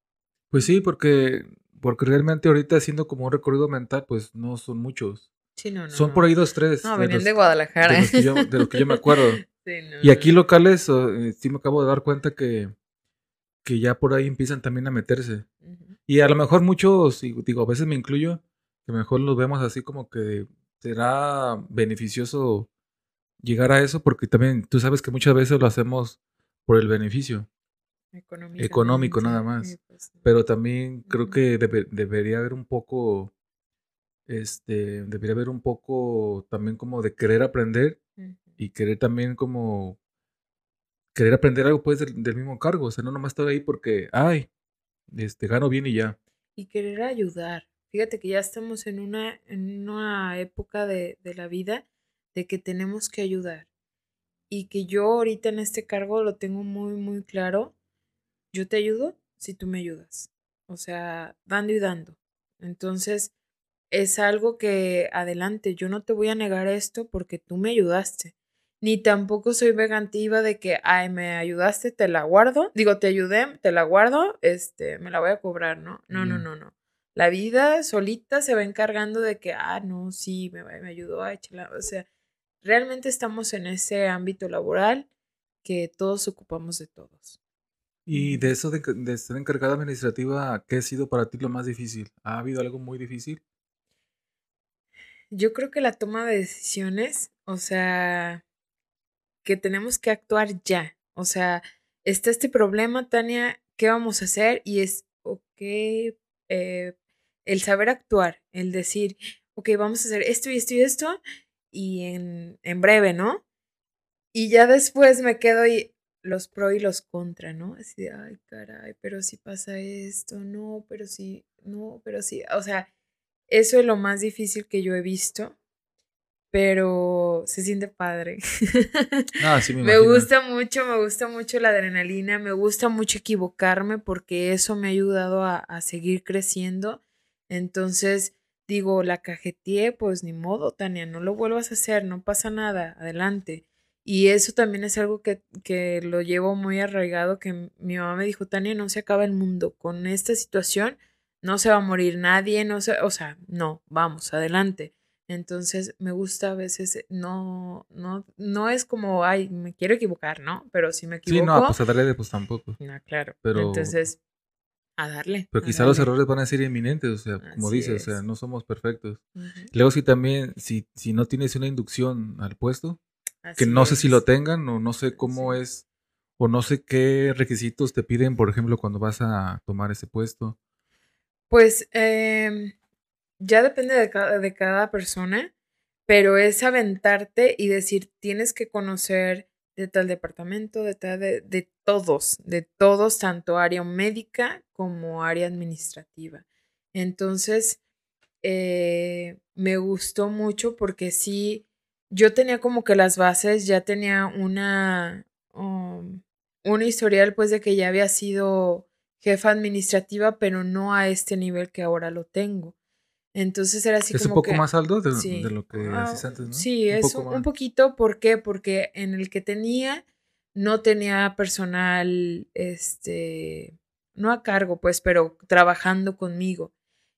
Pues sí, porque, porque realmente ahorita haciendo como un recorrido mental, pues no son muchos. Sí, no, no, son por ahí dos, tres. No, venían de Guadalajara. De los que yo me acuerdo. y aquí locales, eh, sí me acabo de dar cuenta que, que ya por ahí empiezan también a meterse. Y a lo mejor muchos, digo, a veces me incluyo, que mejor los vemos así como que será beneficioso llegar a eso, porque también tú sabes que muchas veces lo hacemos por el beneficio económico nada más. Pues, Pero también creo que debería haber un poco, este, debería haber un poco también como de querer aprender y querer también como querer aprender algo pues del, mismo cargo, o sea, no nomás estar ahí porque, ay, este, gano bien y ya. Y querer ayudar. Fíjate que ya estamos en una, en una época de, de la vida de que tenemos que ayudar. Y que yo ahorita en este cargo lo tengo muy, muy claro. Yo te ayudo si tú me ayudas. O sea, dando y dando. Entonces, es algo que adelante, yo no te voy a negar esto porque tú me ayudaste ni tampoco soy vegantiva de que, ay, me ayudaste, te la guardo. Digo, te ayudé, te la guardo, este, me la voy a cobrar, ¿no? No, no, no, no. La vida solita se va encargando de que, ah, no, sí, me, me ayudó a echarla. O sea, realmente estamos en ese ámbito laboral que todos ocupamos de todos. Y de eso de, de ser encargada administrativa, ¿qué ha sido para ti lo más difícil? ¿Ha habido algo muy difícil? Yo creo que la toma de decisiones, o sea, que tenemos que actuar ya. O sea, está este problema, Tania, ¿qué vamos a hacer? Y es, ok, eh, el saber actuar, el decir, ok, vamos a hacer esto y esto y esto, y en, en breve, ¿no? Y ya después me quedo y los pro y los contra, ¿no? Así de, ay, caray, pero si pasa esto, no, pero si, no, pero sí, o sea, eso es lo más difícil que yo he visto pero se siente padre. Sí me, me gusta mucho, me gusta mucho la adrenalina, me gusta mucho equivocarme porque eso me ha ayudado a, a seguir creciendo. Entonces, digo, la cajeteé, pues ni modo, Tania, no lo vuelvas a hacer, no pasa nada, adelante. Y eso también es algo que, que lo llevo muy arraigado, que mi mamá me dijo, Tania, no se acaba el mundo, con esta situación no se va a morir nadie, no se, o sea, no, vamos, adelante. Entonces me gusta a veces, eh, no, no, no es como, ay, me quiero equivocar, ¿no? Pero si me equivoco. Sí, no, pues a darle pues tampoco. No, claro. Pero, Entonces, a darle. Pero quizá los errores van a ser inminentes, o sea, como dices, o sea, no somos perfectos. Luego si también, si, si no tienes una inducción al puesto, que no sé si lo tengan o no sé cómo es, o no sé qué requisitos te piden, por ejemplo, cuando vas a tomar ese puesto. Pues, eh, ya depende de cada, de cada persona, pero es aventarte y decir, tienes que conocer de tal departamento, de tal, de, todos, de todos, tanto área médica como área administrativa. Entonces, eh, me gustó mucho porque sí, yo tenía como que las bases, ya tenía una, um, un historial pues de que ya había sido jefa administrativa, pero no a este nivel que ahora lo tengo. Entonces era así es como. un poco más alto de, lo que ah, antes, ¿no? Sí, es un, poquito. ¿Por qué? Porque en el que tenía no tenía personal, este, no a cargo, pues, pero trabajando conmigo.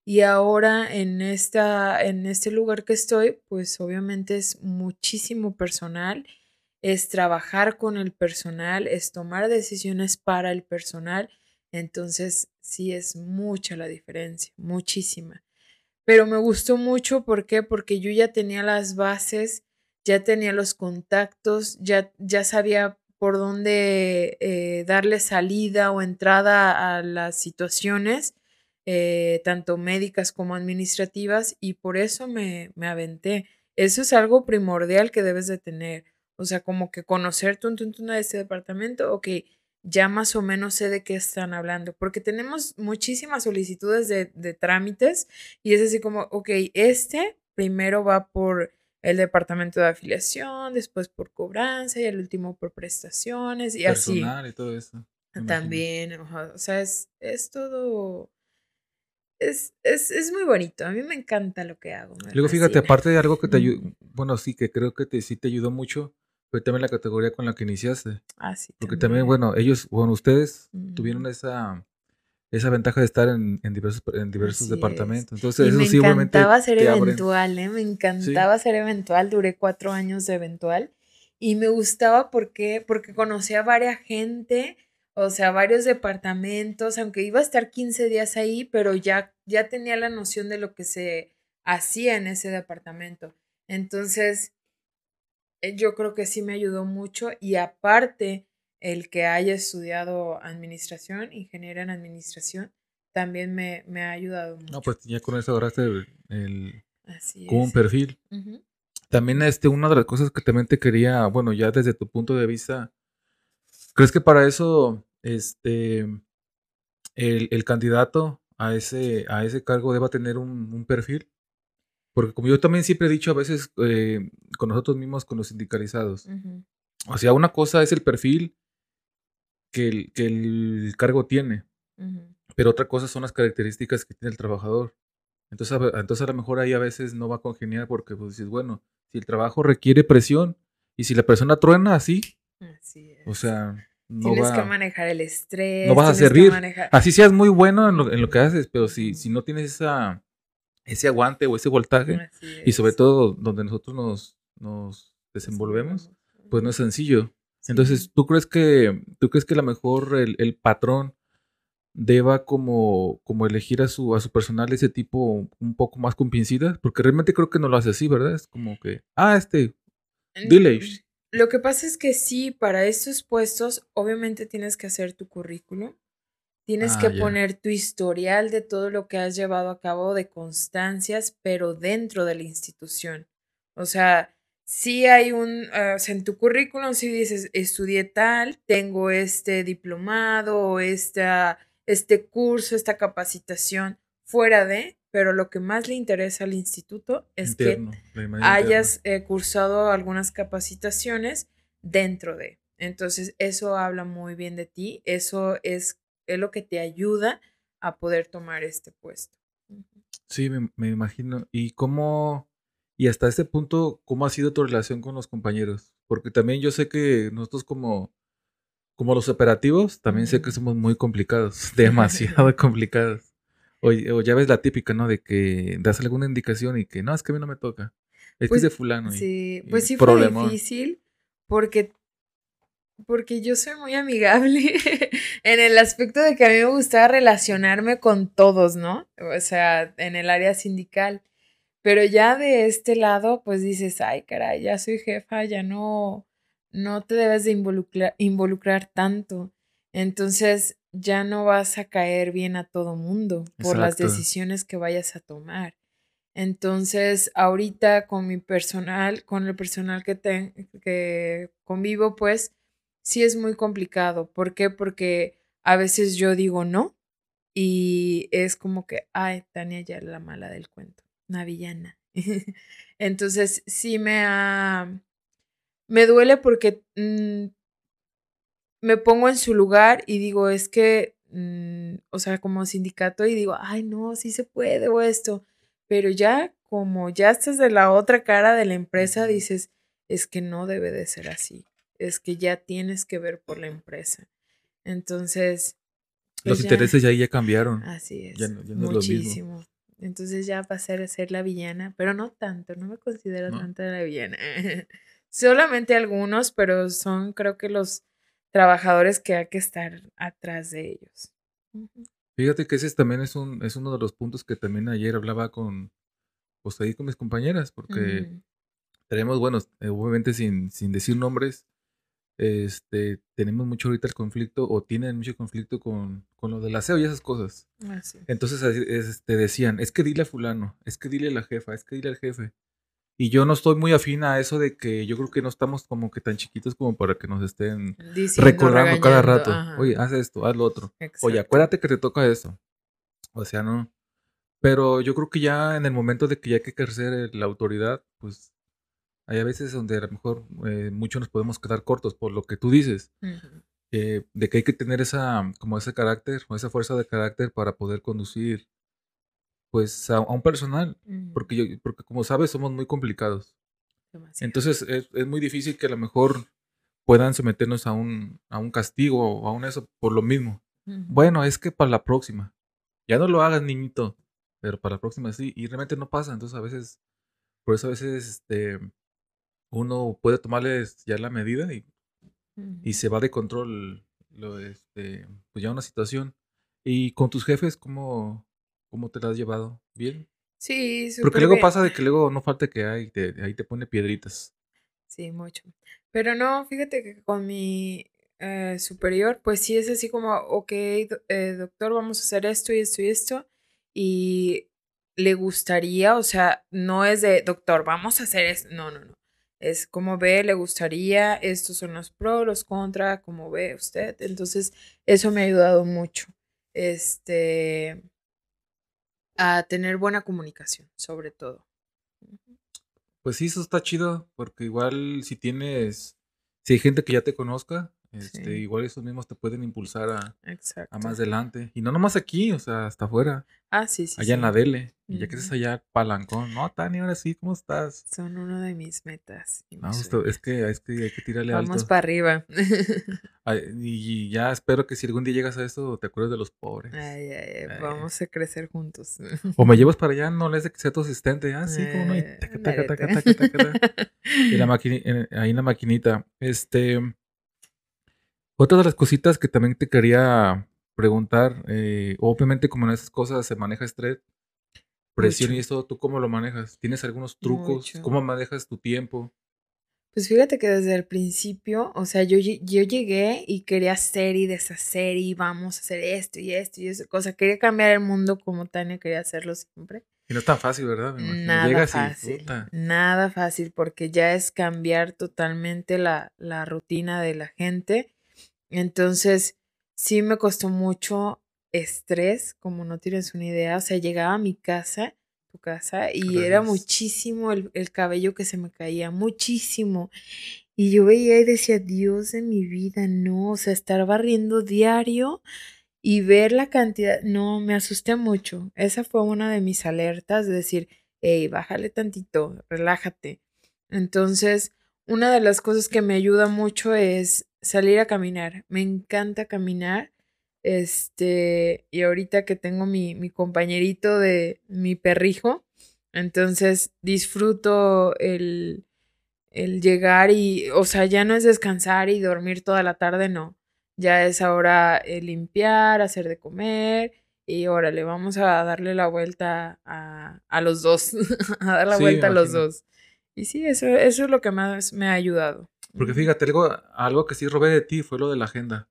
Y ahora en, esta, en este lugar que estoy, pues obviamente es muchísimo personal, es trabajar con el personal, es tomar decisiones para el personal. Entonces, sí es mucha la diferencia, muchísima pero me gustó mucho, ¿por qué? Porque yo ya tenía las bases, ya tenía los contactos, ya, ya sabía por dónde eh, darle salida o entrada a las situaciones, eh, tanto médicas como administrativas, y por eso me, me aventé. Eso es algo primordial que debes de tener. O sea, como que conocer tu, de este departamento, ok, ya más o menos sé de qué están hablando, porque tenemos muchísimas solicitudes de, trámites y es así como, ok, este primero va por el departamento de afiliación, después por cobranza y el último por prestaciones y Personal y todo eso. También, o sea, es, es todo... Es, es, es, muy bonito, a mí me encanta lo que hago. Luego fíjate, aparte de algo que te ayudó, bueno, sí, que creo que te, sí te ayudó mucho, fue también la categoría con la que iniciaste. Ah, sí. Porque también, bueno, ellos, bueno, ustedes tuvieron esa, esa ventaja de estar en, en diversos, en diversos departamentos. Entonces, eso me sí, encantaba ser eventual, ¿eh? Me encantaba ser eventual. Duré cuatro años de eventual. Y me gustaba porque, porque conocía a varias gente, o sea, varios departamentos, aunque iba a estar 15 días ahí, pero ya, ya tenía la noción de lo que se hacía en ese departamento. Entonces, eh, yo creo que sí me ayudó mucho y aparte el que haya estudiado administración, ingeniera en administración, también me, ha ayudado mucho. No, pues ya con eso agarraste el, el como un perfil. También este, una de las cosas que también te quería, bueno, ya desde tu punto de vista, ¿crees que para eso este el, el candidato a ese, a ese cargo deba tener un, perfil? Porque como yo también siempre he dicho a veces eh, con nosotros mismos, con los sindicalizados, o sea, una cosa es el perfil que el, que el cargo tiene, pero otra cosa son las características que tiene el trabajador. Entonces, a, entonces a lo mejor ahí a veces no va a congeniar porque pues dices, bueno, si el trabajo requiere presión y si la persona truena así, o sea, no tienes que manejar el estrés. No vas a servir. Así seas muy bueno en lo, en lo que haces, pero si, si no tienes esa, ese aguante o ese voltaje, y sobre todo donde nosotros nos, nos desenvolvemos, pues no es sencillo. Entonces, ¿tú crees que, tú crees que a lo mejor el, el patrón deba como, como elegir a su, a su personal ese tipo un poco más con Porque realmente creo que no lo hace así, ¿verdad? Es como que, ah, este, dile. Lo que pasa es que sí, para estos puestos, obviamente tienes que hacer tu currículum. Tienes ah, que poner tu historial de todo lo que has llevado a cabo de constancias, pero dentro de la institución. O sea, si hay un, ah, o sea, en tu currículum si dices, estudié tal, tengo este diplomado o esta este curso, esta capacitación fuera de, pero lo que más le interesa al instituto es que hayas eh, cursado algunas capacitaciones dentro de. Entonces, eso habla muy bien de ti, eso es, es lo que te ayuda a poder tomar este puesto. Sí, me, me, imagino. ¿Y cómo, y hasta este punto, cómo ha sido tu relación con los compañeros? Porque también yo sé que nosotros como como los operativos, también sé que somos muy complicados, demasiado complicados. O, ya ves la típica, ¿no? De que das alguna indicación y que no, es que a mí no me toca. Es pues, de fulano. sí, pues sí fue difícil porque, porque yo soy muy amigable en el aspecto de que a mí me gustaba relacionarme con todos, ¿no? O sea, en el área sindical. Pero ya de este lado, pues dices, ay, caray, ya soy jefa, ya no, no te debes de involucrar, involucrar tanto. Entonces ya no vas a caer bien a todo mundo por las decisiones que vayas a tomar. Entonces, ahorita con mi personal, con el personal que, que convivo, pues sí es muy complicado. ¿Por qué? Porque a veces yo digo no y es como que, ay, Tania ya es la mala del cuento, una villana. Entonces, sí me ha, me duele porque mm, me pongo en su lugar y digo, es que, mm, o sea, como sindicato y digo, ay, no, sí se puede o esto, pero ya como ya estás de la otra cara de la empresa, dices, es que no debe de ser así, es que ya tienes que ver por la empresa. Entonces... Los pues intereses ya, ya cambiaron. Así es. muchísimo. Entonces ya pasé a ser la villana, pero no tanto, no me considero tanto la villana. Solamente algunos, pero son creo que los trabajadores que hay que estar atrás de ellos. Fíjate que ese también es, un, es uno de los puntos que también ayer hablaba con, pues ahí con mis compañeras, porque tenemos, bueno, obviamente sin, sin decir nombres, este, tenemos mucho ahorita el conflicto o tienen mucho conflicto con, con lo del aseo y esas cosas. Entonces este, decían, es que dile a fulano, es que dile a la jefa, es que dile al jefe. Y yo no estoy muy afín a eso de que yo creo que no estamos como que tan chiquitos como para que nos estén recordando cada rato. Oye, haz esto, haz lo otro. Oye, acuérdate que te toca eso. O sea, no. Pero yo creo que ya en el momento de que ya hay que ejercer la autoridad, pues hay a veces donde a lo mejor eh, muchos nos podemos quedar cortos por lo que tú dices. Eh, de que hay que tener esa, como ese carácter, o esa fuerza de carácter para poder conducir pues a, un personal, porque, yo, porque como sabes somos muy complicados. Entonces es, muy difícil que a lo mejor puedan someternos a un, a un castigo o a un eso por lo mismo. Bueno, es que para la próxima, ya no lo hagas niñito, pero para la próxima sí, y realmente no pasa, entonces a veces, por eso a veces este, uno puede tomarles ya la medida y, y se va de control lo, este, pues ya una situación. Y con tus jefes, ¿cómo, ¿Cómo te la has llevado? ¿Bien? Sí, súper Porque luego pasa de que luego no falta que hay, te, ahí te pone piedritas. Sí, mucho. Pero no, fíjate que con mi, eh, superior, pues sí es así como, ok, eh, doctor, vamos a hacer esto y esto y esto. Y le gustaría, o sea, no es de, doctor, vamos a hacer esto. No, no, no. Es como ve, le gustaría, estos son los pros, los contra, como ve usted. Entonces, eso me ha ayudado mucho. Este, a tener buena comunicación, sobre todo. Pues sí, eso está chido, porque igual si tienes, si hay gente que ya te conozca, este, Igual esos mismos te pueden impulsar a, a, más adelante. Y no nomás aquí, o sea, hasta afuera. Ah, sí, sí. Allá en la Dele. Y ya que estás allá, palancón. No, Tani, ahora sí, ¿cómo estás? Son uno de mis metas. no, es que, es que hay que tirarle alto. Vamos para arriba. y ya espero que si algún día llegas a eso, te acuerdes de los pobres. Ay, ay, vamos a crecer juntos. o me llevas para allá, no les de que sea tu asistente. Ah, sí, como no. Y, y la maquinita, ahí en la maquinita. Este. Otra de las cositas que también te quería preguntar, eh, obviamente como en esas cosas se maneja estrés, presión y eso, ¿tú cómo lo manejas? ¿Tienes algunos trucos? ¿Cómo manejas tu tiempo? Pues fíjate que desde el principio, o sea, yo, yo llegué y quería hacer y deshacer y vamos a hacer esto y esto y eso, cosa, quería cambiar el mundo como Tania quería hacerlo siempre. Y no es tan fácil, ¿verdad? Nada fácil. nada fácil porque ya es cambiar totalmente la, la rutina de la gente entonces, sí me costó mucho estrés, como no tienes una idea. O sea, llegaba a mi casa, tu casa, y era muchísimo el, cabello que se me caía, muchísimo. Y yo veía y decía, Dios de mi vida, no, o sea, estar barriendo diario y ver la cantidad, no, me asusté mucho. Esa fue una de mis alertas, de decir, hey, bájale tantito, relájate. Entonces, una de las cosas que me ayuda mucho es salir a caminar. Me encanta caminar. Este, y ahorita que tengo mi, mi compañerito de mi perrijo, entonces disfruto el, el llegar y, o sea, ya no es descansar y dormir toda la tarde, no. Ya es ahora limpiar, hacer de comer y órale, vamos a darle la vuelta a, a los dos, a dar la vuelta a los dos. Y sí, eso, eso es lo que más me ha ayudado. Porque fíjate, algo, algo que sí robé de ti fue lo de la agenda.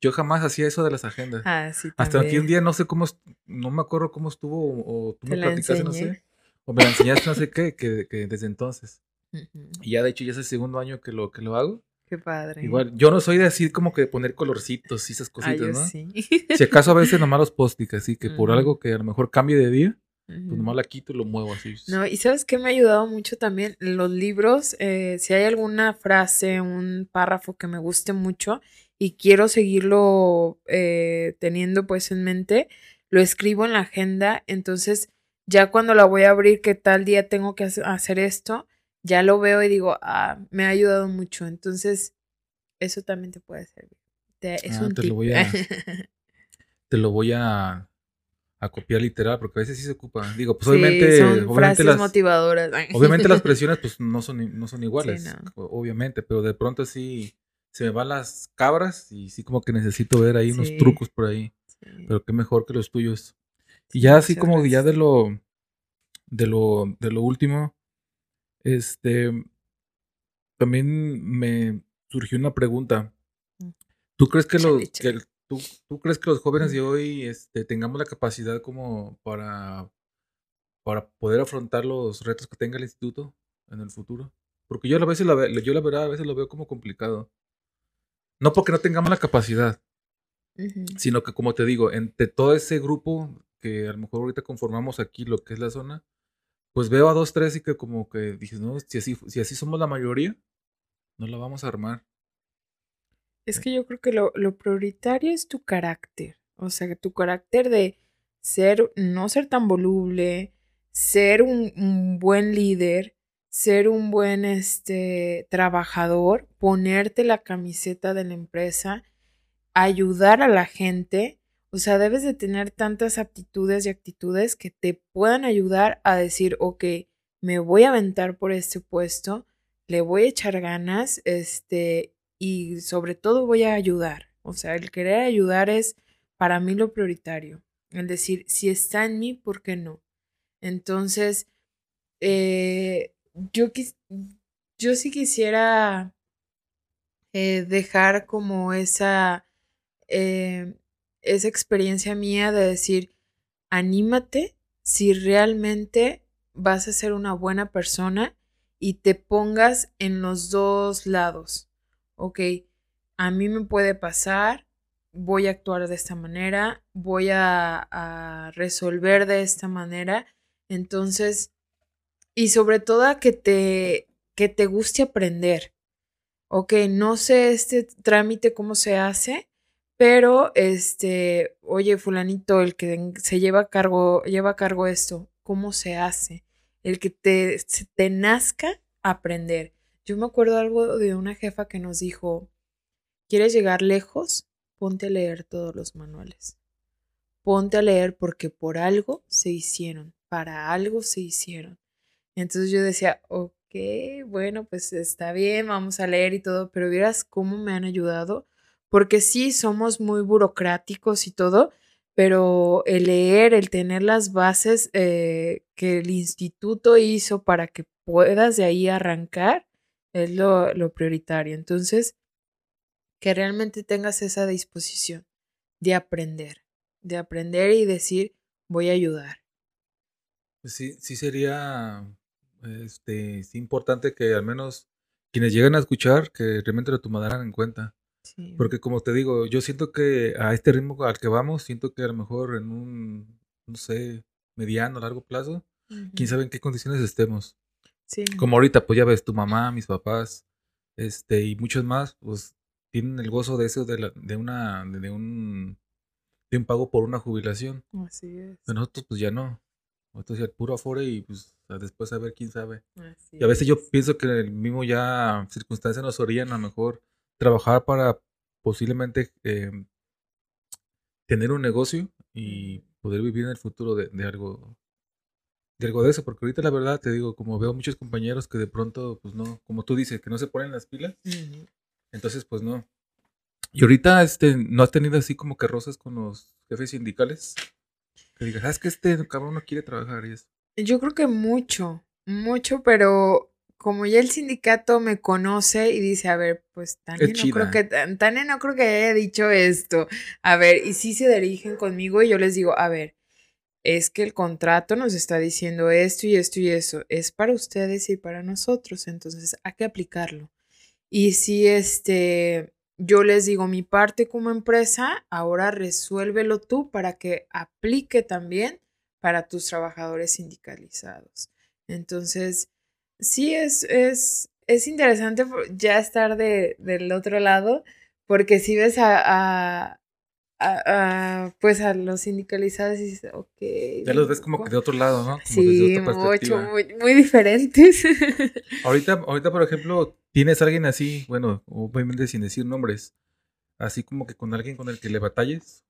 Yo jamás hacía eso de las agendas. Ah, sí, Hasta aquí un día no sé cómo, no me acuerdo cómo estuvo, o, tú me platicaste, no sé. O me la enseñaste, no sé qué, que, que desde entonces. Y ya de hecho ya es el segundo año que lo, que lo hago. Qué padre. Igual, yo no soy de así como que poner colorcitos y esas cositas, ¿no? Sí. Si acaso a veces nomás los post así que por algo que a lo mejor cambie de día, pues nomás la quito y lo muevo así. No, y sabes que me ha ayudado mucho también los libros. Eh, si hay alguna frase, un párrafo que me guste mucho y quiero seguirlo eh, teniendo pues en mente, lo escribo en la agenda. Entonces, ya cuando la voy a abrir, que tal día tengo que hacer esto, ya lo veo y digo, ah, me ha ayudado mucho. Entonces, eso también te puede servir. es ah, un te lo voy a. te lo voy a a copiar literal, porque a veces sí se ocupa. Digo, pues obviamente. obviamente las, motivadoras. Obviamente las presiones, pues no son, no son iguales, obviamente, pero de pronto sí se me van las cabras y sí como que necesito ver ahí unos trucos por ahí. Pero qué mejor que los tuyos. Y ya así como ya de lo, de lo, de lo último, este, también me surgió una pregunta. Mm. ¿Tú crees que, los, que, ¿Tú, ¿Tú, crees que los jóvenes de hoy este, tengamos la capacidad como para, para poder afrontar los retos que tenga el instituto en el futuro? Porque yo a veces la, yo la verdad a veces lo veo como complicado. No porque no tengamos la capacidad, sino que como te digo, entre todo ese grupo que a lo mejor ahorita conformamos aquí lo que es la zona, pues veo a dos, tres y que como que dices, no, si así, si así somos la mayoría, no la vamos a armar. Es que yo creo que lo, prioritario es tu carácter. O sea, tu carácter de ser, no ser tan voluble, ser un, buen líder, ser un buen este, trabajador, ponerte la camiseta de la empresa, ayudar a la gente. O sea, debes de tener tantas aptitudes y actitudes que te puedan ayudar a decir, ok, me voy a aventar por este puesto, le voy a echar ganas, este, y sobre todo voy a ayudar. O sea, el querer ayudar es para mí lo prioritario. El decir, si está en mí, ¿por qué no? Entonces, eh, yo, yo sí quisiera eh, dejar como esa, eh, esa experiencia mía de decir, anímate si realmente vas a ser una buena persona y te pongas en los dos lados. Ok, a mí me puede pasar, voy a actuar de esta manera, voy a, resolver de esta manera. Entonces, y sobre todo que te, que te guste aprender. Ok, no sé este trámite cómo se hace, pero este, oye, fulanito, el que se lleva a cargo, lleva a cargo esto, ¿cómo se hace? El que te, te nazca aprender. Yo me acuerdo algo de una jefa que nos dijo, ¿quieres llegar lejos? Ponte a leer todos los manuales. Ponte a leer porque por algo se hicieron, para algo se hicieron. Entonces yo decía, ok, bueno, pues está bien, vamos a leer y todo, pero vieras cómo me han ayudado, porque sí, somos muy burocráticos y todo, pero el leer, el tener las bases eh, que el instituto hizo para que puedas de ahí arrancar, es lo, lo prioritario. Entonces, que realmente tengas esa disposición de aprender, de aprender y decir, voy a ayudar. Pues sí, sí sería este, es importante que al menos quienes lleguen a escuchar, que realmente lo tomaran en cuenta. Porque como te digo, yo siento que a este ritmo al que vamos, siento que a lo mejor en un, no sé, mediano, largo plazo, quién sabe en qué condiciones estemos. Como ahorita, pues ya ves, tu mamá, mis papás, este, y muchos más, pues tienen el gozo de eso, de, la, de una, de un, de un pago por una jubilación. Así es. nosotros, pues ya no. Nosotros ya puro afore y pues después a ver quién sabe. y a veces yo pienso que el mismo ya circunstancias nos orillan a lo mejor trabajar para posiblemente em, tener un negocio y poder vivir en el futuro de algo de eso, porque ahorita la verdad te digo, como veo muchos compañeros que de pronto, pues no, como tú dices, que no se ponen las pilas, entonces pues no. Y ahorita este, no has tenido así como que rosas con los jefes sindicales, que digas, ¿sabes que este cabrón no quiere trabajar y eso? Yo creo que mucho, mucho, pero como ya el sindicato me conoce y dice, a ver, pues Tania no creo que Tania no creo que haya dicho esto. A ver, y sí se dirigen conmigo y yo les digo, a ver, es que el contrato nos está diciendo esto y esto y eso. Es para ustedes y para nosotros, entonces hay que aplicarlo. Y si este yo les digo mi parte como empresa, ahora resuélvelo tú para que aplique también para tus trabajadores sindicalizados. Entonces, sí es, es, es interesante ya estar de, del otro lado, porque si ves a, a, pues a los sindicalizados y dices, ok. Ya los ves como que de otro lado, ¿no? sí, mucho, muy, muy diferentes. ahorita, ahorita, por ejemplo, tienes a alguien así, bueno, obviamente sin decir nombres, así como que con alguien con el que le batalles,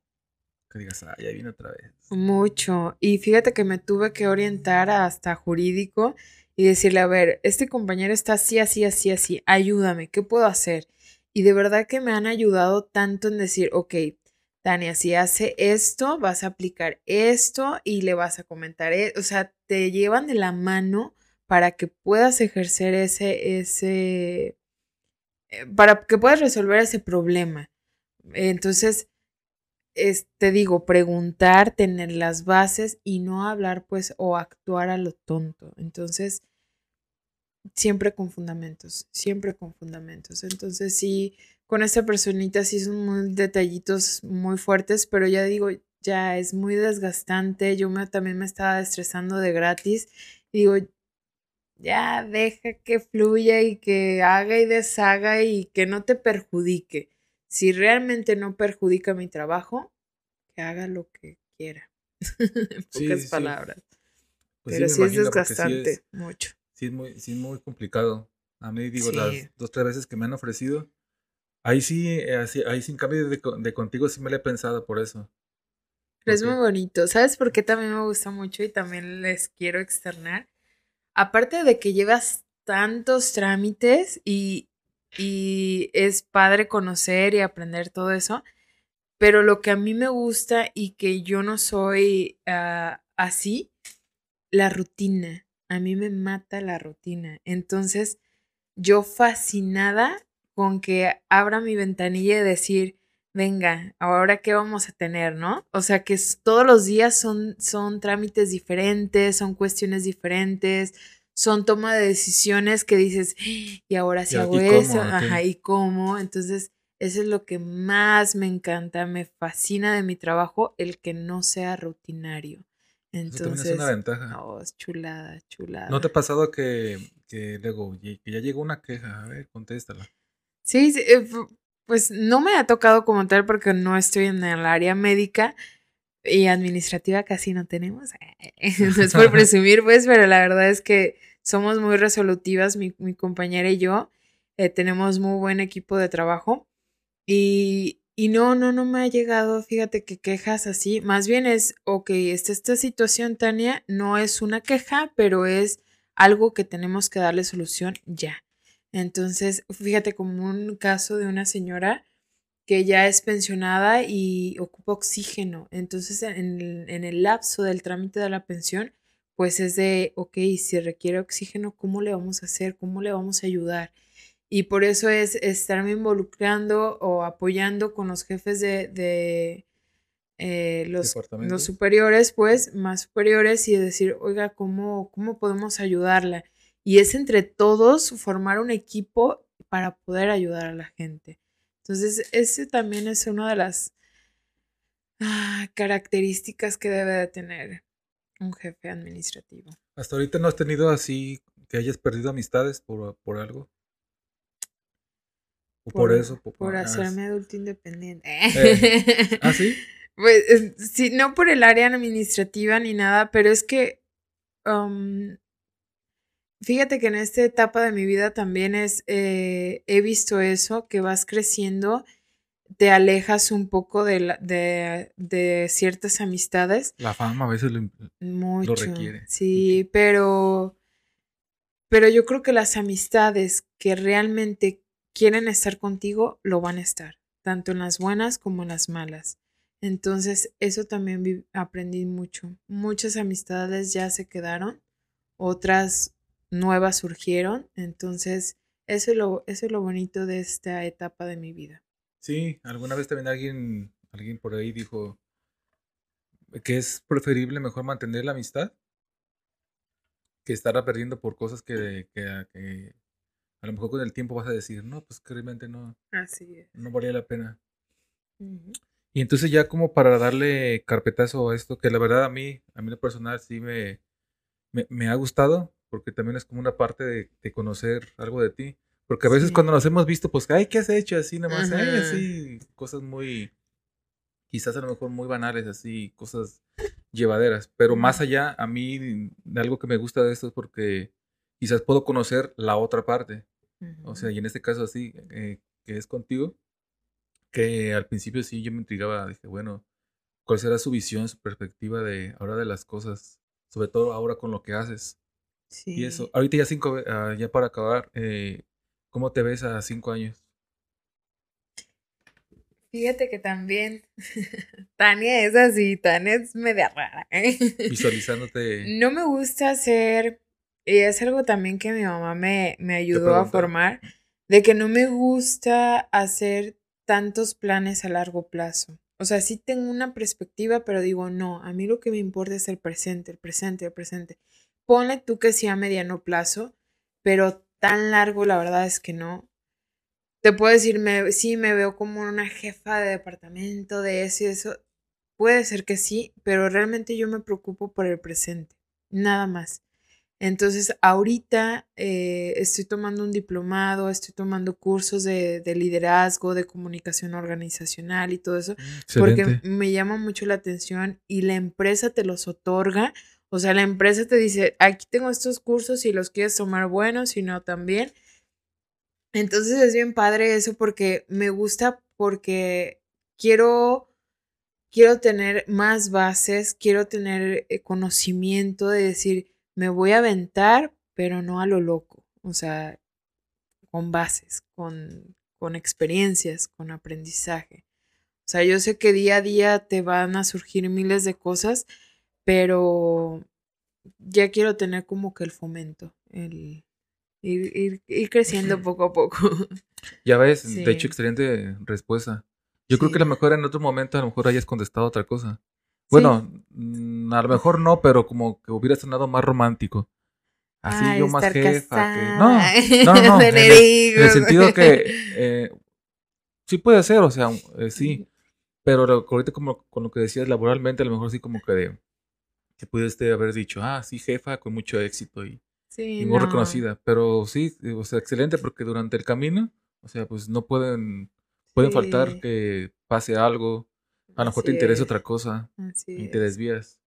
que digas, ah, ya viene otra vez. Mucho. Y fíjate que me tuve que orientar hasta jurídico y decirle, a ver, este compañero está así, así, así, así, ayúdame, ¿qué puedo hacer? Y de verdad que me han ayudado tanto en decir, ok, Tania, si hace esto, vas a aplicar esto y le vas a comentar, e-". o sea, te llevan de la mano para que puedas ejercer ese, ese, eh, para que puedas resolver ese problema. Entonces, te digo, preguntar, tener las bases y no hablar pues o actuar a lo tonto. Entonces, siempre con fundamentos, siempre con fundamentos. Entonces, sí, con esta personita sí son muy detallitos muy fuertes, pero ya digo, ya es muy desgastante. Yo me, también me estaba estresando de gratis. Y digo, ya deja que fluya y que haga y deshaga y que no te perjudique si realmente no perjudica mi trabajo, que haga lo que quiera. en pocas palabras. Pues Pero sí, es desgastante, mucho. Sí es, muy, sí muy complicado. A mí, digo, las dos, tres veces que me han ofrecido, ahí sí, eh, ahí sin cambio de, de, contigo sí me lo he pensado por eso. Pero es muy bonito. ¿Sabes por qué también me gusta mucho y también les quiero externar? Aparte de que llevas tantos trámites y, y es padre conocer y aprender todo eso. Pero lo que a mí me gusta y que yo no soy ah, así, la rutina. A mí me mata la rutina. Entonces, yo fascinada con que abra mi ventanilla y decir, venga, ahora qué vamos a tener, ¿no? O sea, que todos los días son, son trámites diferentes, son cuestiones diferentes, son toma de decisiones que dices, y ahora sí hago eso, ajá, y cómo. Entonces, eso es lo que más me encanta, me fascina de mi trabajo, el que no sea rutinario. Entonces, es una ventaja. No, es chulada, chulada. ¿No te ha pasado que, que luego que ya llegó una queja? A ver, contéstala. Sí, eh, pues no me ha tocado como tal porque no estoy en el área médica y administrativa casi no tenemos. no es por presumir, pues, pero la verdad es que somos muy resolutivas, mi, compañera y yo. Eh, tenemos muy buen equipo de trabajo. Y, y no, no, no me ha llegado, fíjate que quejas así. Más bien es, ok, esta, esta situación, Tania, no es una queja, pero es algo que tenemos que darle solución ya. Entonces, fíjate como un caso de una señora que ya es pensionada y ocupa oxígeno. Entonces, en el, en el lapso del trámite de la pensión, pues es de, ok, si requiere oxígeno, ¿cómo le vamos a hacer? ¿Cómo le vamos a ayudar? Y por eso es estarme involucrando o apoyando con los jefes de, eh, los, los, superiores, pues, más superiores y decir, oiga, ¿cómo, ¿cómo podemos ayudarla? Y es entre todos formar un equipo para poder ayudar a la gente. Entonces, ese también es una de las ah, características que debe de tener un jefe administrativo. ¿Hasta ahorita no has tenido así que hayas perdido amistades por, por algo? ¿O por, eso? Por, hacerme adulto independiente. Eh, ¿Ah, sí? Pues sí, no por el área administrativa ni nada, pero es que um, fíjate que en esta etapa de mi vida también es, eh, he visto eso, que vas creciendo te alejas un poco de, de, ciertas amistades. La fama a veces lo, requiere. Sí, pero, pero yo creo que las amistades que realmente quieren estar contigo lo van a estar, tanto en las buenas como en las malas. Entonces, eso también aprendí mucho. Muchas amistades ya se quedaron, otras nuevas surgieron. Entonces, eso lo, eso es lo bonito de esta etapa de mi vida. Sí, alguna vez también alguien, alguien por ahí dijo que es preferible mejor mantener la amistad que estarla perdiendo por cosas que, que, a lo mejor con el tiempo vas a decir, no, pues que realmente no, Así no valía la pena. Y entonces ya como para darle carpetazo a esto, que la verdad a mí, a mí lo personal sí me, me, ha gustado, porque también es como una parte de, de conocer algo de ti. Porque a veces cuando nos hemos visto, pues, ay, ¿qué has hecho? Así nomás, ay, así, cosas muy, quizás a lo mejor muy banales, así, cosas llevaderas. Pero más allá, a mí, de algo que me gusta de esto es porque quizás puedo conocer la otra parte. O sea, y en este caso así, eh, que es contigo, que al principio sí yo me intrigaba, dije, bueno, ¿cuál será su visión, su perspectiva de ahora de las cosas? Sobre todo ahora con lo que haces. Sí. Y eso, ahorita ya cinco, ah, ya para acabar, eh, ¿Cómo te ves a cinco años? Fíjate que también Tania es así, Tania es media rara. ¿eh? Visualizándote. No me gusta hacer, y es algo también que mi mamá me, me ayudó a formar, de que no me gusta hacer tantos planes a largo plazo. O sea, sí tengo una perspectiva, pero digo, no, a mí lo que me importa es el presente, el presente, el presente. Ponle tú que sea a mediano plazo, pero tan largo, la verdad es que no. Te puedo decir, me, sí, me veo como una jefa de departamento, de eso y eso. Puede ser que sí, pero realmente yo me preocupo por el presente, nada más. Entonces, ahorita eh, estoy tomando un diplomado, estoy tomando cursos de, de, liderazgo, de comunicación organizacional y todo eso, porque me llama mucho la atención y la empresa te los otorga o sea, la empresa te dice, aquí tengo estos cursos si los quieres tomar buenos, si no también. Entonces es bien padre eso porque me gusta porque quiero quiero tener más bases, quiero tener eh, conocimiento de decir, me voy a aventar, pero no a lo loco, o sea, con bases, con, con experiencias, con aprendizaje. O sea, yo sé que día a día te van a surgir miles de cosas, pero ya quiero tener como que el fomento, el, Ir, ir, creciendo poco a poco. Ya ves, de hecho, excelente respuesta. Yo creo que a lo mejor en otro momento a lo mejor hayas contestado otra cosa. Bueno, mm, a lo mejor no, pero como que hubiera sonado más romántico. Así yo más jefa que. No, no, no. en, el, sentido que eh, sí puede ser, o sea, eh, sí. Pero ahorita como con lo que decías laboralmente, a lo mejor sí como que de, que pudiste haber dicho, ah, sí, jefa, con mucho éxito y, muy reconocida. Pero sí, o sea, excelente porque durante el camino, o sea, pues no pueden, pueden faltar que pase algo, a lo mejor te interesa otra cosa y te desvías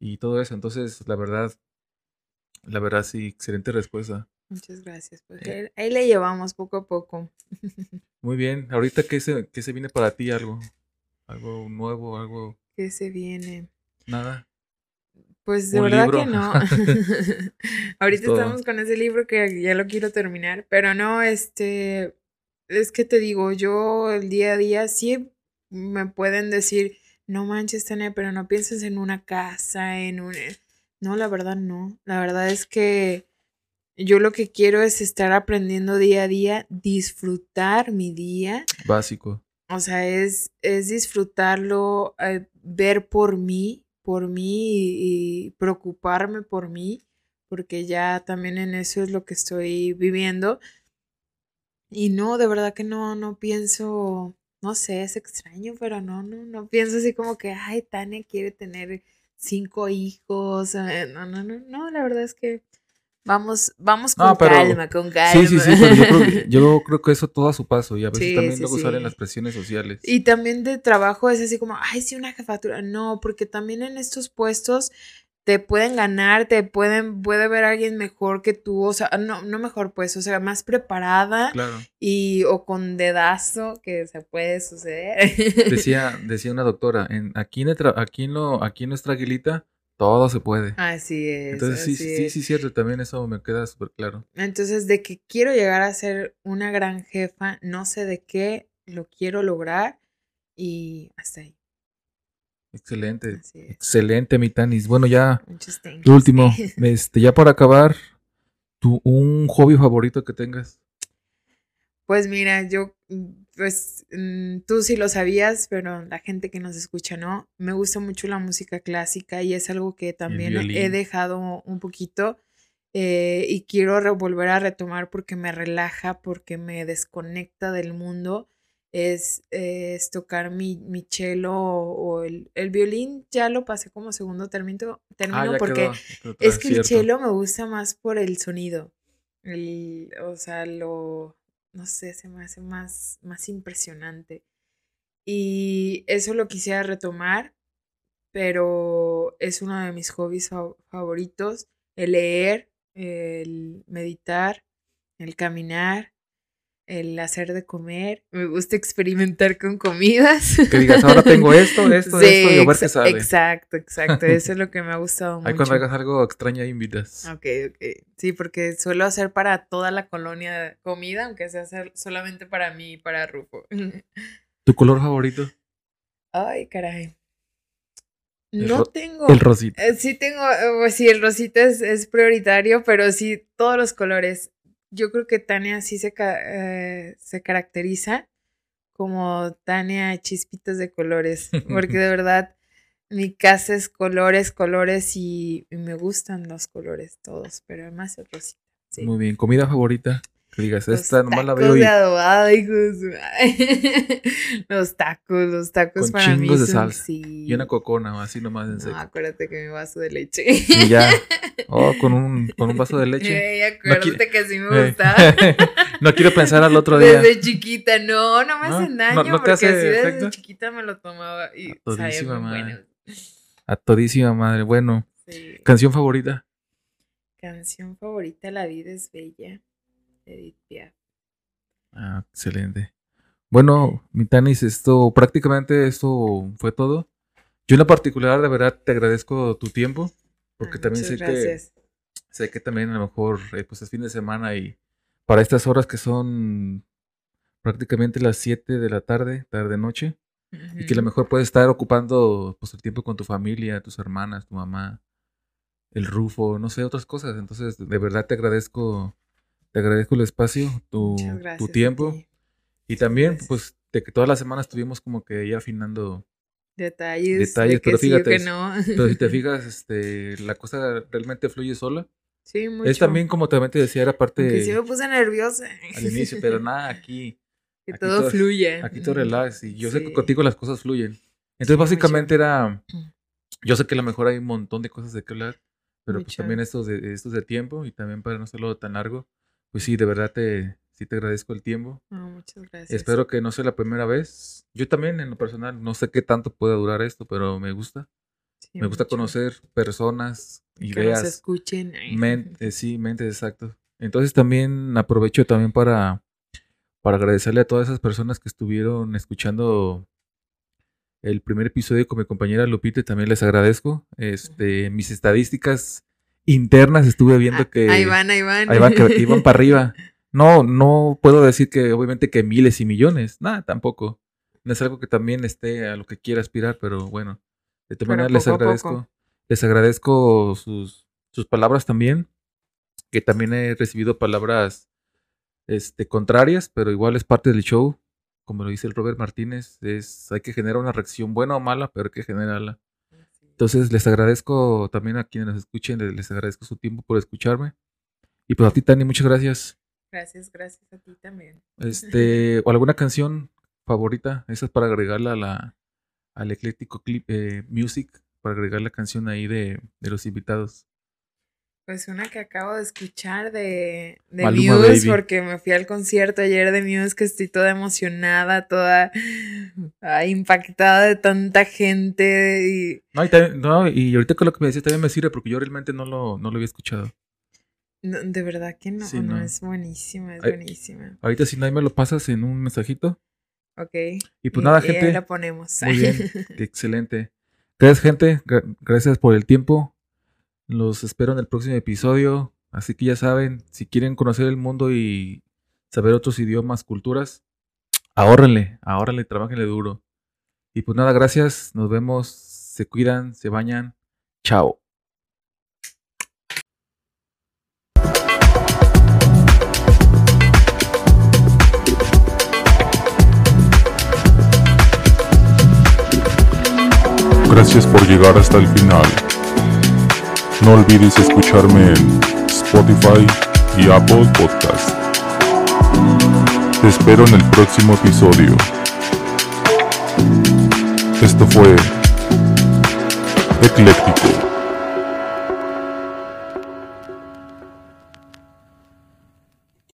y todo eso. Entonces, la verdad, la verdad sí, excelente respuesta. Muchas gracias. Pues eh ahí le llevamos poco a poco. Muy bien. Ahorita, ¿qué se, qué se viene para ti? ¿Algo? ¿Algo nuevo? ¿Algo? ¿Qué se viene? Nada. Pues de verdad que no. Ahorita estamos con ese libro que ya lo quiero terminar, pero no, este, es que te digo, yo el día a día sí me pueden decir, no manches, Tania, pero no pienses en una casa, en un... No, la verdad no. La verdad es que yo lo que quiero es estar aprendiendo día a día, disfrutar mi día. Básico. O sea, es, es disfrutarlo, eh, ver por mí, por mí y, preocuparme por mí, porque ya también en eso es lo que estoy viviendo. Y no, de verdad que no, no pienso, no sé, es extraño, pero no, no, no pienso así como que, ay, Tania quiere tener cinco hijos. Eh, no, no, no, no, la verdad es que Vamos, vamos con calma, con calma. Sí, sí, sí, pero yo creo, yo creo, que eso todo a su paso y a veces también luego salen las presiones sociales. Y también de trabajo es así como, ay, sí, una jefatura. No, porque también en estos puestos te pueden ganar, te pueden, puede ver a alguien mejor que tú, o sea, no, no mejor pues, o sea, más preparada claro. y o con dedazo que se puede suceder. Decía, decía una doctora, en, aquí, en, aquí, en lo, aquí en nuestra aguilita todo se puede. Así es. Entonces sí, sí, sí, cierto, también eso me queda súper claro. Entonces, de que quiero llegar a ser una gran jefa, no sé de qué lo quiero lograr y hasta ahí. Excelente. Excelente, mi Tanis. Bueno, ya. Lo último, este, ya para acabar, tu, un hobby favorito que tengas. Pues mira, yo, pues mm, tú sí lo sabías, pero la gente que nos escucha no. Me gusta mucho la música clásica y es algo que también he dejado un poquito eh, y quiero volver a retomar porque me relaja, porque me desconecta del mundo. Es, es tocar mi, mi cello o, el, el, violín, ya lo pasé como segundo término, término ah, porque es que el cello me gusta más por el sonido. El, o sea, lo, no sé, se me hace más, más impresionante. Y eso lo quisiera retomar, pero es uno de mis hobbies favoritos, el leer, el meditar, el caminar, el hacer de comer. Me gusta experimentar con comidas. Que digas, ahora tengo esto, esto, esto, y a ver qué. Exacto, exacto. Eso es lo que me ha gustado mucho. Ahí cuando hagas algo extraño, invitas. Ok, ok. Sí, porque suelo hacer para toda la colonia comida, aunque sea hacer solamente para mí y para Rufo. ¿Tu color favorito? Ay, caray. No tengo. El rosita. Eh, sí tengo, eh, pues sí, el rosita es, es prioritario, pero sí, todos los colores yo creo que Tania sí se, eh, se caracteriza como Tania chispitas de colores, porque de verdad mi casa es colores, colores y, me gustan los colores todos, pero además el rosita. Muy bien, comida favorita digas, esta nomás la veo. De adobado, hijos. los tacos, los tacos con para chingos de salsa. Y una cocona, así nomás en seco. No, acuérdate que mi vaso de leche. Y ya. Oh, con un, con un vaso de leche. Acuérdate que sí me gusta. no quiero pensar al otro día. Desde chiquita, no, no me hacen daño. No, porque así desde chiquita me lo tomaba y A todísima madre. A todísima madre. Bueno. ¿Canción favorita? Canción favorita, La vida es bella. Ah, excelente. Bueno, mi Tanis, esto prácticamente esto fue todo. Yo en lo particular, de verdad, te agradezco tu tiempo, porque ah, también sé que sé que también a lo mejor eh, pues es fin de semana y para estas horas que son prácticamente las 7 de la tarde, tarde noche, y que a lo mejor puedes estar ocupando pues el tiempo con tu familia, tus hermanas, tu mamá, el Rufo, no sé, otras cosas. Entonces, de verdad te agradezco Te agradezco el espacio, tu, tu tiempo. Y también, pues, de que todas las semanas estuvimos como que ya afinando detalles. Detalles, pero fíjate. Pero si te fijas, este, la cosa realmente fluye sola. Sí, mucho. Es también como también te decía, era parte. Que sí me puse nerviosa. Al inicio, pero nada, aquí. Que todo, fluye. Aquí todo relax. Y yo sé que contigo las cosas fluyen. Entonces, básicamente era. Yo sé que a lo mejor hay un montón de cosas de que hablar, pero pues también estos de, estos de tiempo y también para no hacerlo tan largo. Pues sí, de verdad te, sí te agradezco el tiempo. muchas gracias. Espero que no sea la primera vez. Yo también, en lo personal, no sé qué tanto puede durar esto, pero me gusta. me gusta conocer personas, ideas. Que nos escuchen. Mente, sí, mente, exacto. Entonces también aprovecho también para, para agradecerle a todas esas personas que estuvieron escuchando el primer episodio con mi compañera Lupita, también les agradezco. Este, mis estadísticas internas estuve viendo ah, que... Ahí van, ahí van. Ahí van, que iban para arriba. No, no puedo decir que obviamente que miles y millones, nada, tampoco. No es algo que también esté a lo que quiera aspirar, pero bueno, de todas maneras les agradezco. Les agradezco sus, sus palabras también, que también he recibido palabras este, contrarias, pero igual es parte del show. Como lo dice el Robert Martínez, es, hay que generar una reacción buena o mala, pero hay que generarla. Entonces les agradezco también a quienes nos escuchen, les agradezco su tiempo por escucharme. Y pues a ti, Tani, muchas gracias. Gracias, gracias a ti también. Este, o alguna canción favorita, esa es para agregarla a la, al ecléctico clip, eh, music, para agregar la canción ahí de, de, los invitados. Pues una que acabo de escuchar de, de Muse, porque me fui al concierto ayer de Muse, que estoy toda emocionada, toda ah, impactada de tanta gente. Y... No, y, no, y ahorita con lo que me decías también me sirve, porque yo realmente no lo, no lo había escuchado de verdad que no, no, es buenísima, es buenísima. Ahorita si nadie me lo pasas en un mensajito. Ok. Y pues nada, gente. la ponemos. Muy bien, excelente. Gracias, gente. gracias por el tiempo. Los espero en el próximo episodio. Así que ya saben, si quieren conocer el mundo y saber otros idiomas, culturas, ahórrenle, ahórrenle, trabajenle duro. Y pues nada, gracias. Nos vemos. Se cuidan, se bañan. Chao. Gracias por llegar hasta el final. No olvides escucharme en Spotify y Apple Podcast. Te espero en el próximo episodio. Esto fue Ecléctico.